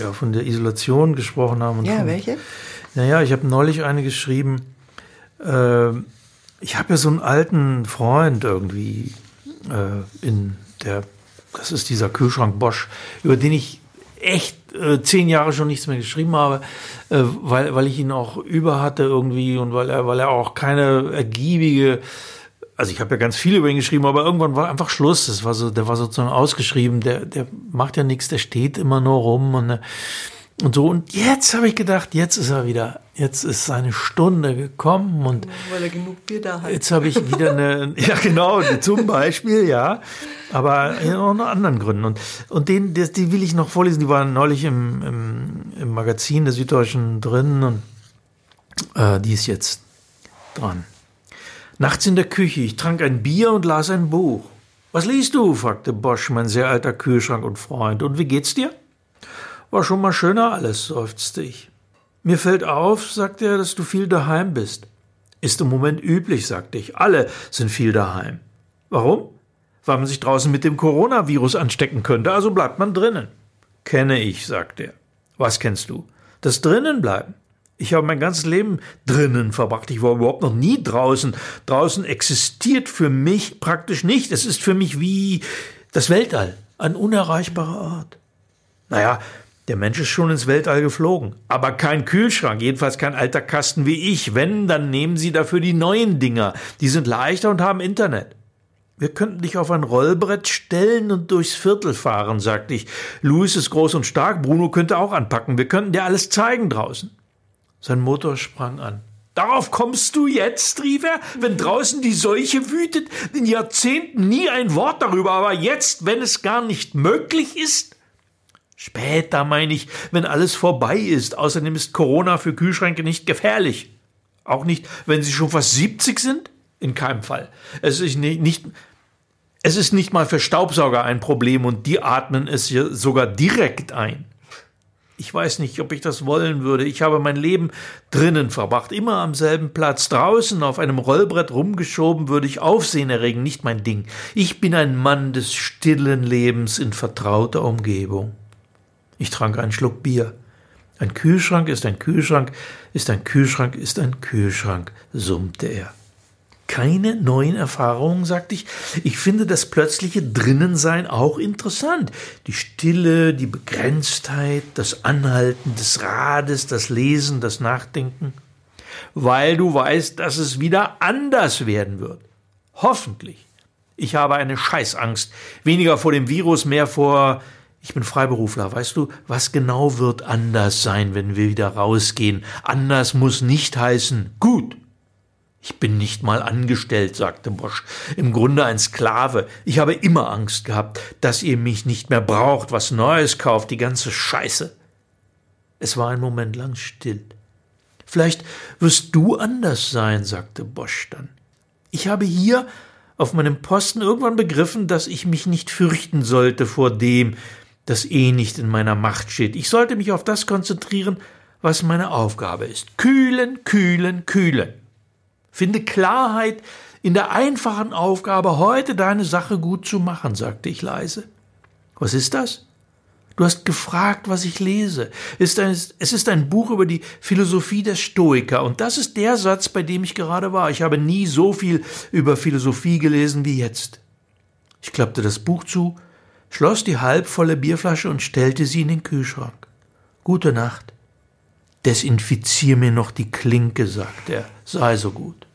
ja, von der Isolation gesprochen haben. Und Ja, von, welche? Naja, ich habe neulich eine geschrieben. Äh, ich habe ja so einen alten Freund irgendwie äh, in der, das ist dieser Kühlschrank Bosch, über den ich echt äh, zehn Jahre schon nichts mehr geschrieben habe, äh, weil, weil ich ihn auch über hatte irgendwie und weil er, weil er auch keine ergiebige also ich habe ja ganz viel über ihn geschrieben, aber irgendwann war einfach Schluss. Das war so, der war sozusagen ausgeschrieben. Der, der macht ja nichts, der steht immer nur rum und, äh, und so. Und jetzt habe ich gedacht, jetzt ist er wieder, jetzt ist seine Stunde gekommen und Weil er genug Bier da hat. jetzt habe ich wieder eine, ja genau, zum Beispiel, ja, aber in auch noch anderen Gründen. Und, und den, die, die will ich noch vorlesen, die waren neulich im, im, im Magazin der Süddeutschen drin und äh, die ist jetzt dran. Nachts in der Küche, ich trank ein Bier und las ein Buch. Was liest du? fragte Bosch, mein sehr alter Kühlschrank und Freund. Und wie geht's dir? War schon mal schöner alles, seufzte ich. Mir fällt auf, sagte er, dass du viel daheim bist. Ist im Moment üblich, sagte ich. Alle sind viel daheim. Warum? Weil man sich draußen mit dem Coronavirus anstecken könnte, also bleibt man drinnen. Kenne ich, sagte er. Was kennst du? Das drinnen bleiben. Ich habe mein ganzes Leben drinnen verbracht. Ich war überhaupt noch nie draußen. Draußen existiert für mich praktisch nicht. Es ist für mich wie das Weltall, ein unerreichbarer Ort. Naja, der Mensch ist schon ins Weltall geflogen, aber kein Kühlschrank, jedenfalls kein alter Kasten wie ich. Wenn, dann nehmen Sie dafür die neuen Dinger. Die sind leichter und haben Internet. Wir könnten dich auf ein Rollbrett stellen und durchs Viertel fahren, sagte ich. Louis ist groß und stark, Bruno könnte auch anpacken. Wir könnten dir alles zeigen draußen. Sein Motor sprang an. Darauf kommst du jetzt, rief er, wenn draußen die Seuche wütet, in Jahrzehnten nie ein Wort darüber, aber jetzt, wenn es gar nicht möglich ist? Später, meine ich, wenn alles vorbei ist. Außerdem ist Corona für Kühlschränke nicht gefährlich. Auch nicht, wenn sie schon fast 70 sind? In keinem Fall. Es ist nicht, nicht, es ist nicht mal für Staubsauger ein Problem und die atmen es sogar direkt ein. Ich weiß nicht, ob ich das wollen würde. Ich habe mein Leben drinnen verbracht, immer am selben Platz. Draußen auf einem Rollbrett rumgeschoben würde ich Aufsehen erregen, nicht mein Ding. Ich bin ein Mann des stillen Lebens in vertrauter Umgebung. Ich trank einen Schluck Bier. Ein Kühlschrank ist ein Kühlschrank, ist ein Kühlschrank, ist ein Kühlschrank, summte er. Keine neuen Erfahrungen, sagte ich. Ich finde das plötzliche Drinnensein auch interessant. Die Stille, die Begrenztheit, das Anhalten des Rades, das Lesen, das Nachdenken. Weil du weißt, dass es wieder anders werden wird. Hoffentlich. Ich habe eine Scheißangst. Weniger vor dem Virus, mehr vor ich bin Freiberufler, weißt du, was genau wird anders sein, wenn wir wieder rausgehen? Anders muss nicht heißen gut. Ich bin nicht mal angestellt, sagte Bosch, im Grunde ein Sklave. Ich habe immer Angst gehabt, dass ihr mich nicht mehr braucht, was Neues kauft, die ganze Scheiße. Es war ein Moment lang still. Vielleicht wirst du anders sein, sagte Bosch dann. Ich habe hier auf meinem Posten irgendwann begriffen, dass ich mich nicht fürchten sollte vor dem, das eh nicht in meiner Macht steht. Ich sollte mich auf das konzentrieren, was meine Aufgabe ist. Kühlen, kühlen, kühlen. Finde Klarheit in der einfachen Aufgabe, heute deine Sache gut zu machen, sagte ich leise. Was ist das? Du hast gefragt, was ich lese. Es ist ein Buch über die Philosophie der Stoiker, und das ist der Satz, bei dem ich gerade war. Ich habe nie so viel über Philosophie gelesen wie jetzt. Ich klappte das Buch zu schloss die halbvolle Bierflasche und stellte sie in den Kühlschrank. Gute Nacht. Desinfizier mir noch die Klinke, sagte er, sei so gut.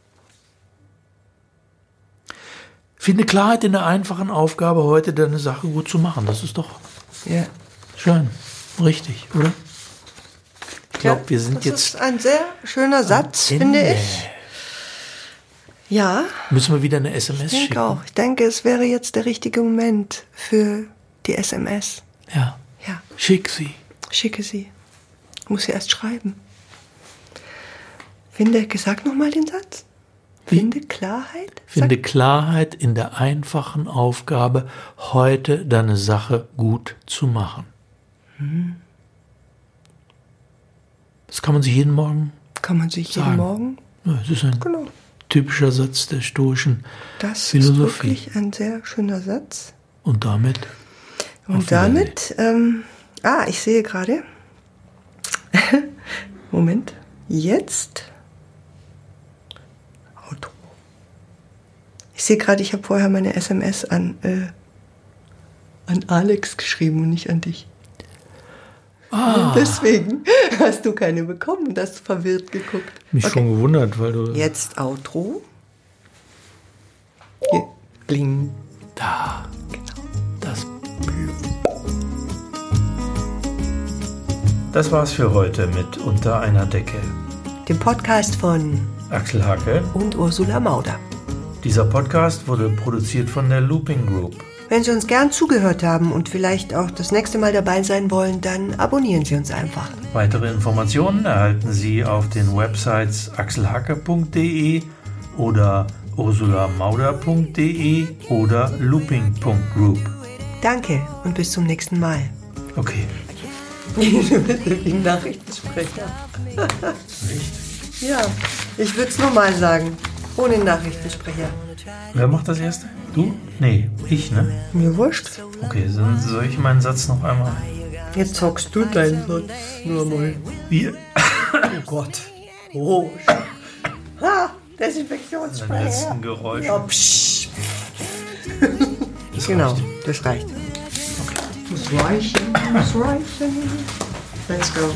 Finde Klarheit in der einfachen Aufgabe, heute deine Sache gut zu machen. Das ist doch ja. schön, richtig, oder? Ich glaube, ja, wir sind das jetzt. Das ist ein sehr schöner Satz, finde ich. Ja. Müssen wir wieder eine SMS ich schicken? Auch. Ich denke, es wäre jetzt der richtige Moment für die SMS. Ja. Ja. Schick sie. Schicke sie. Muss sie erst schreiben. Finde, sag nochmal den Satz. Finde Klarheit? Finde. Klarheit in der einfachen Aufgabe, heute deine Sache gut zu machen. Hm. Das kann man sich jeden Morgen. Kann man sich sagen. jeden Morgen? Ja, es ist ein genau typischer Satz der stoischen das Philosophie. Das ist wirklich ein sehr schöner Satz. Und damit? Und damit, ähm, ah, ich sehe gerade, Moment, jetzt, Ich sehe gerade, ich habe vorher meine SMS an, äh, an Alex geschrieben und nicht an dich. Ah. Deswegen hast du keine bekommen und hast verwirrt geguckt. Mich okay. schon gewundert, weil du. Jetzt Outro. Hier. Bling. Da. Genau. Das Das war's für heute mit Unter einer Decke. Dem Podcast von Axel Hacke und Ursula Mauder. Dieser Podcast wurde produziert von der Looping Group. Wenn Sie uns gern zugehört haben und vielleicht auch das nächste Mal dabei sein wollen, dann abonnieren Sie uns einfach. Weitere Informationen erhalten Sie auf den Websites axelhacke.de oder ursulamauder.de oder looping.group. Danke und bis zum nächsten Mal. Okay. Wie Nachrichtensprecher. Nicht? Ja, ich würde es nochmal sagen ohne Nachrichtensprecher. Wer macht das erste? Du? Nee, ich, ne? Mir wurscht. Okay, dann soll ich meinen Satz noch einmal. Jetzt zockst du deinen Satz nur mal. Wie? Oh Gott. Oh. ah, Desinfektionssprecher. Ein Geräusch. Ja, psch. Das genau, reicht. das reicht. Okay. Das reichen, muss reichen. Let's go.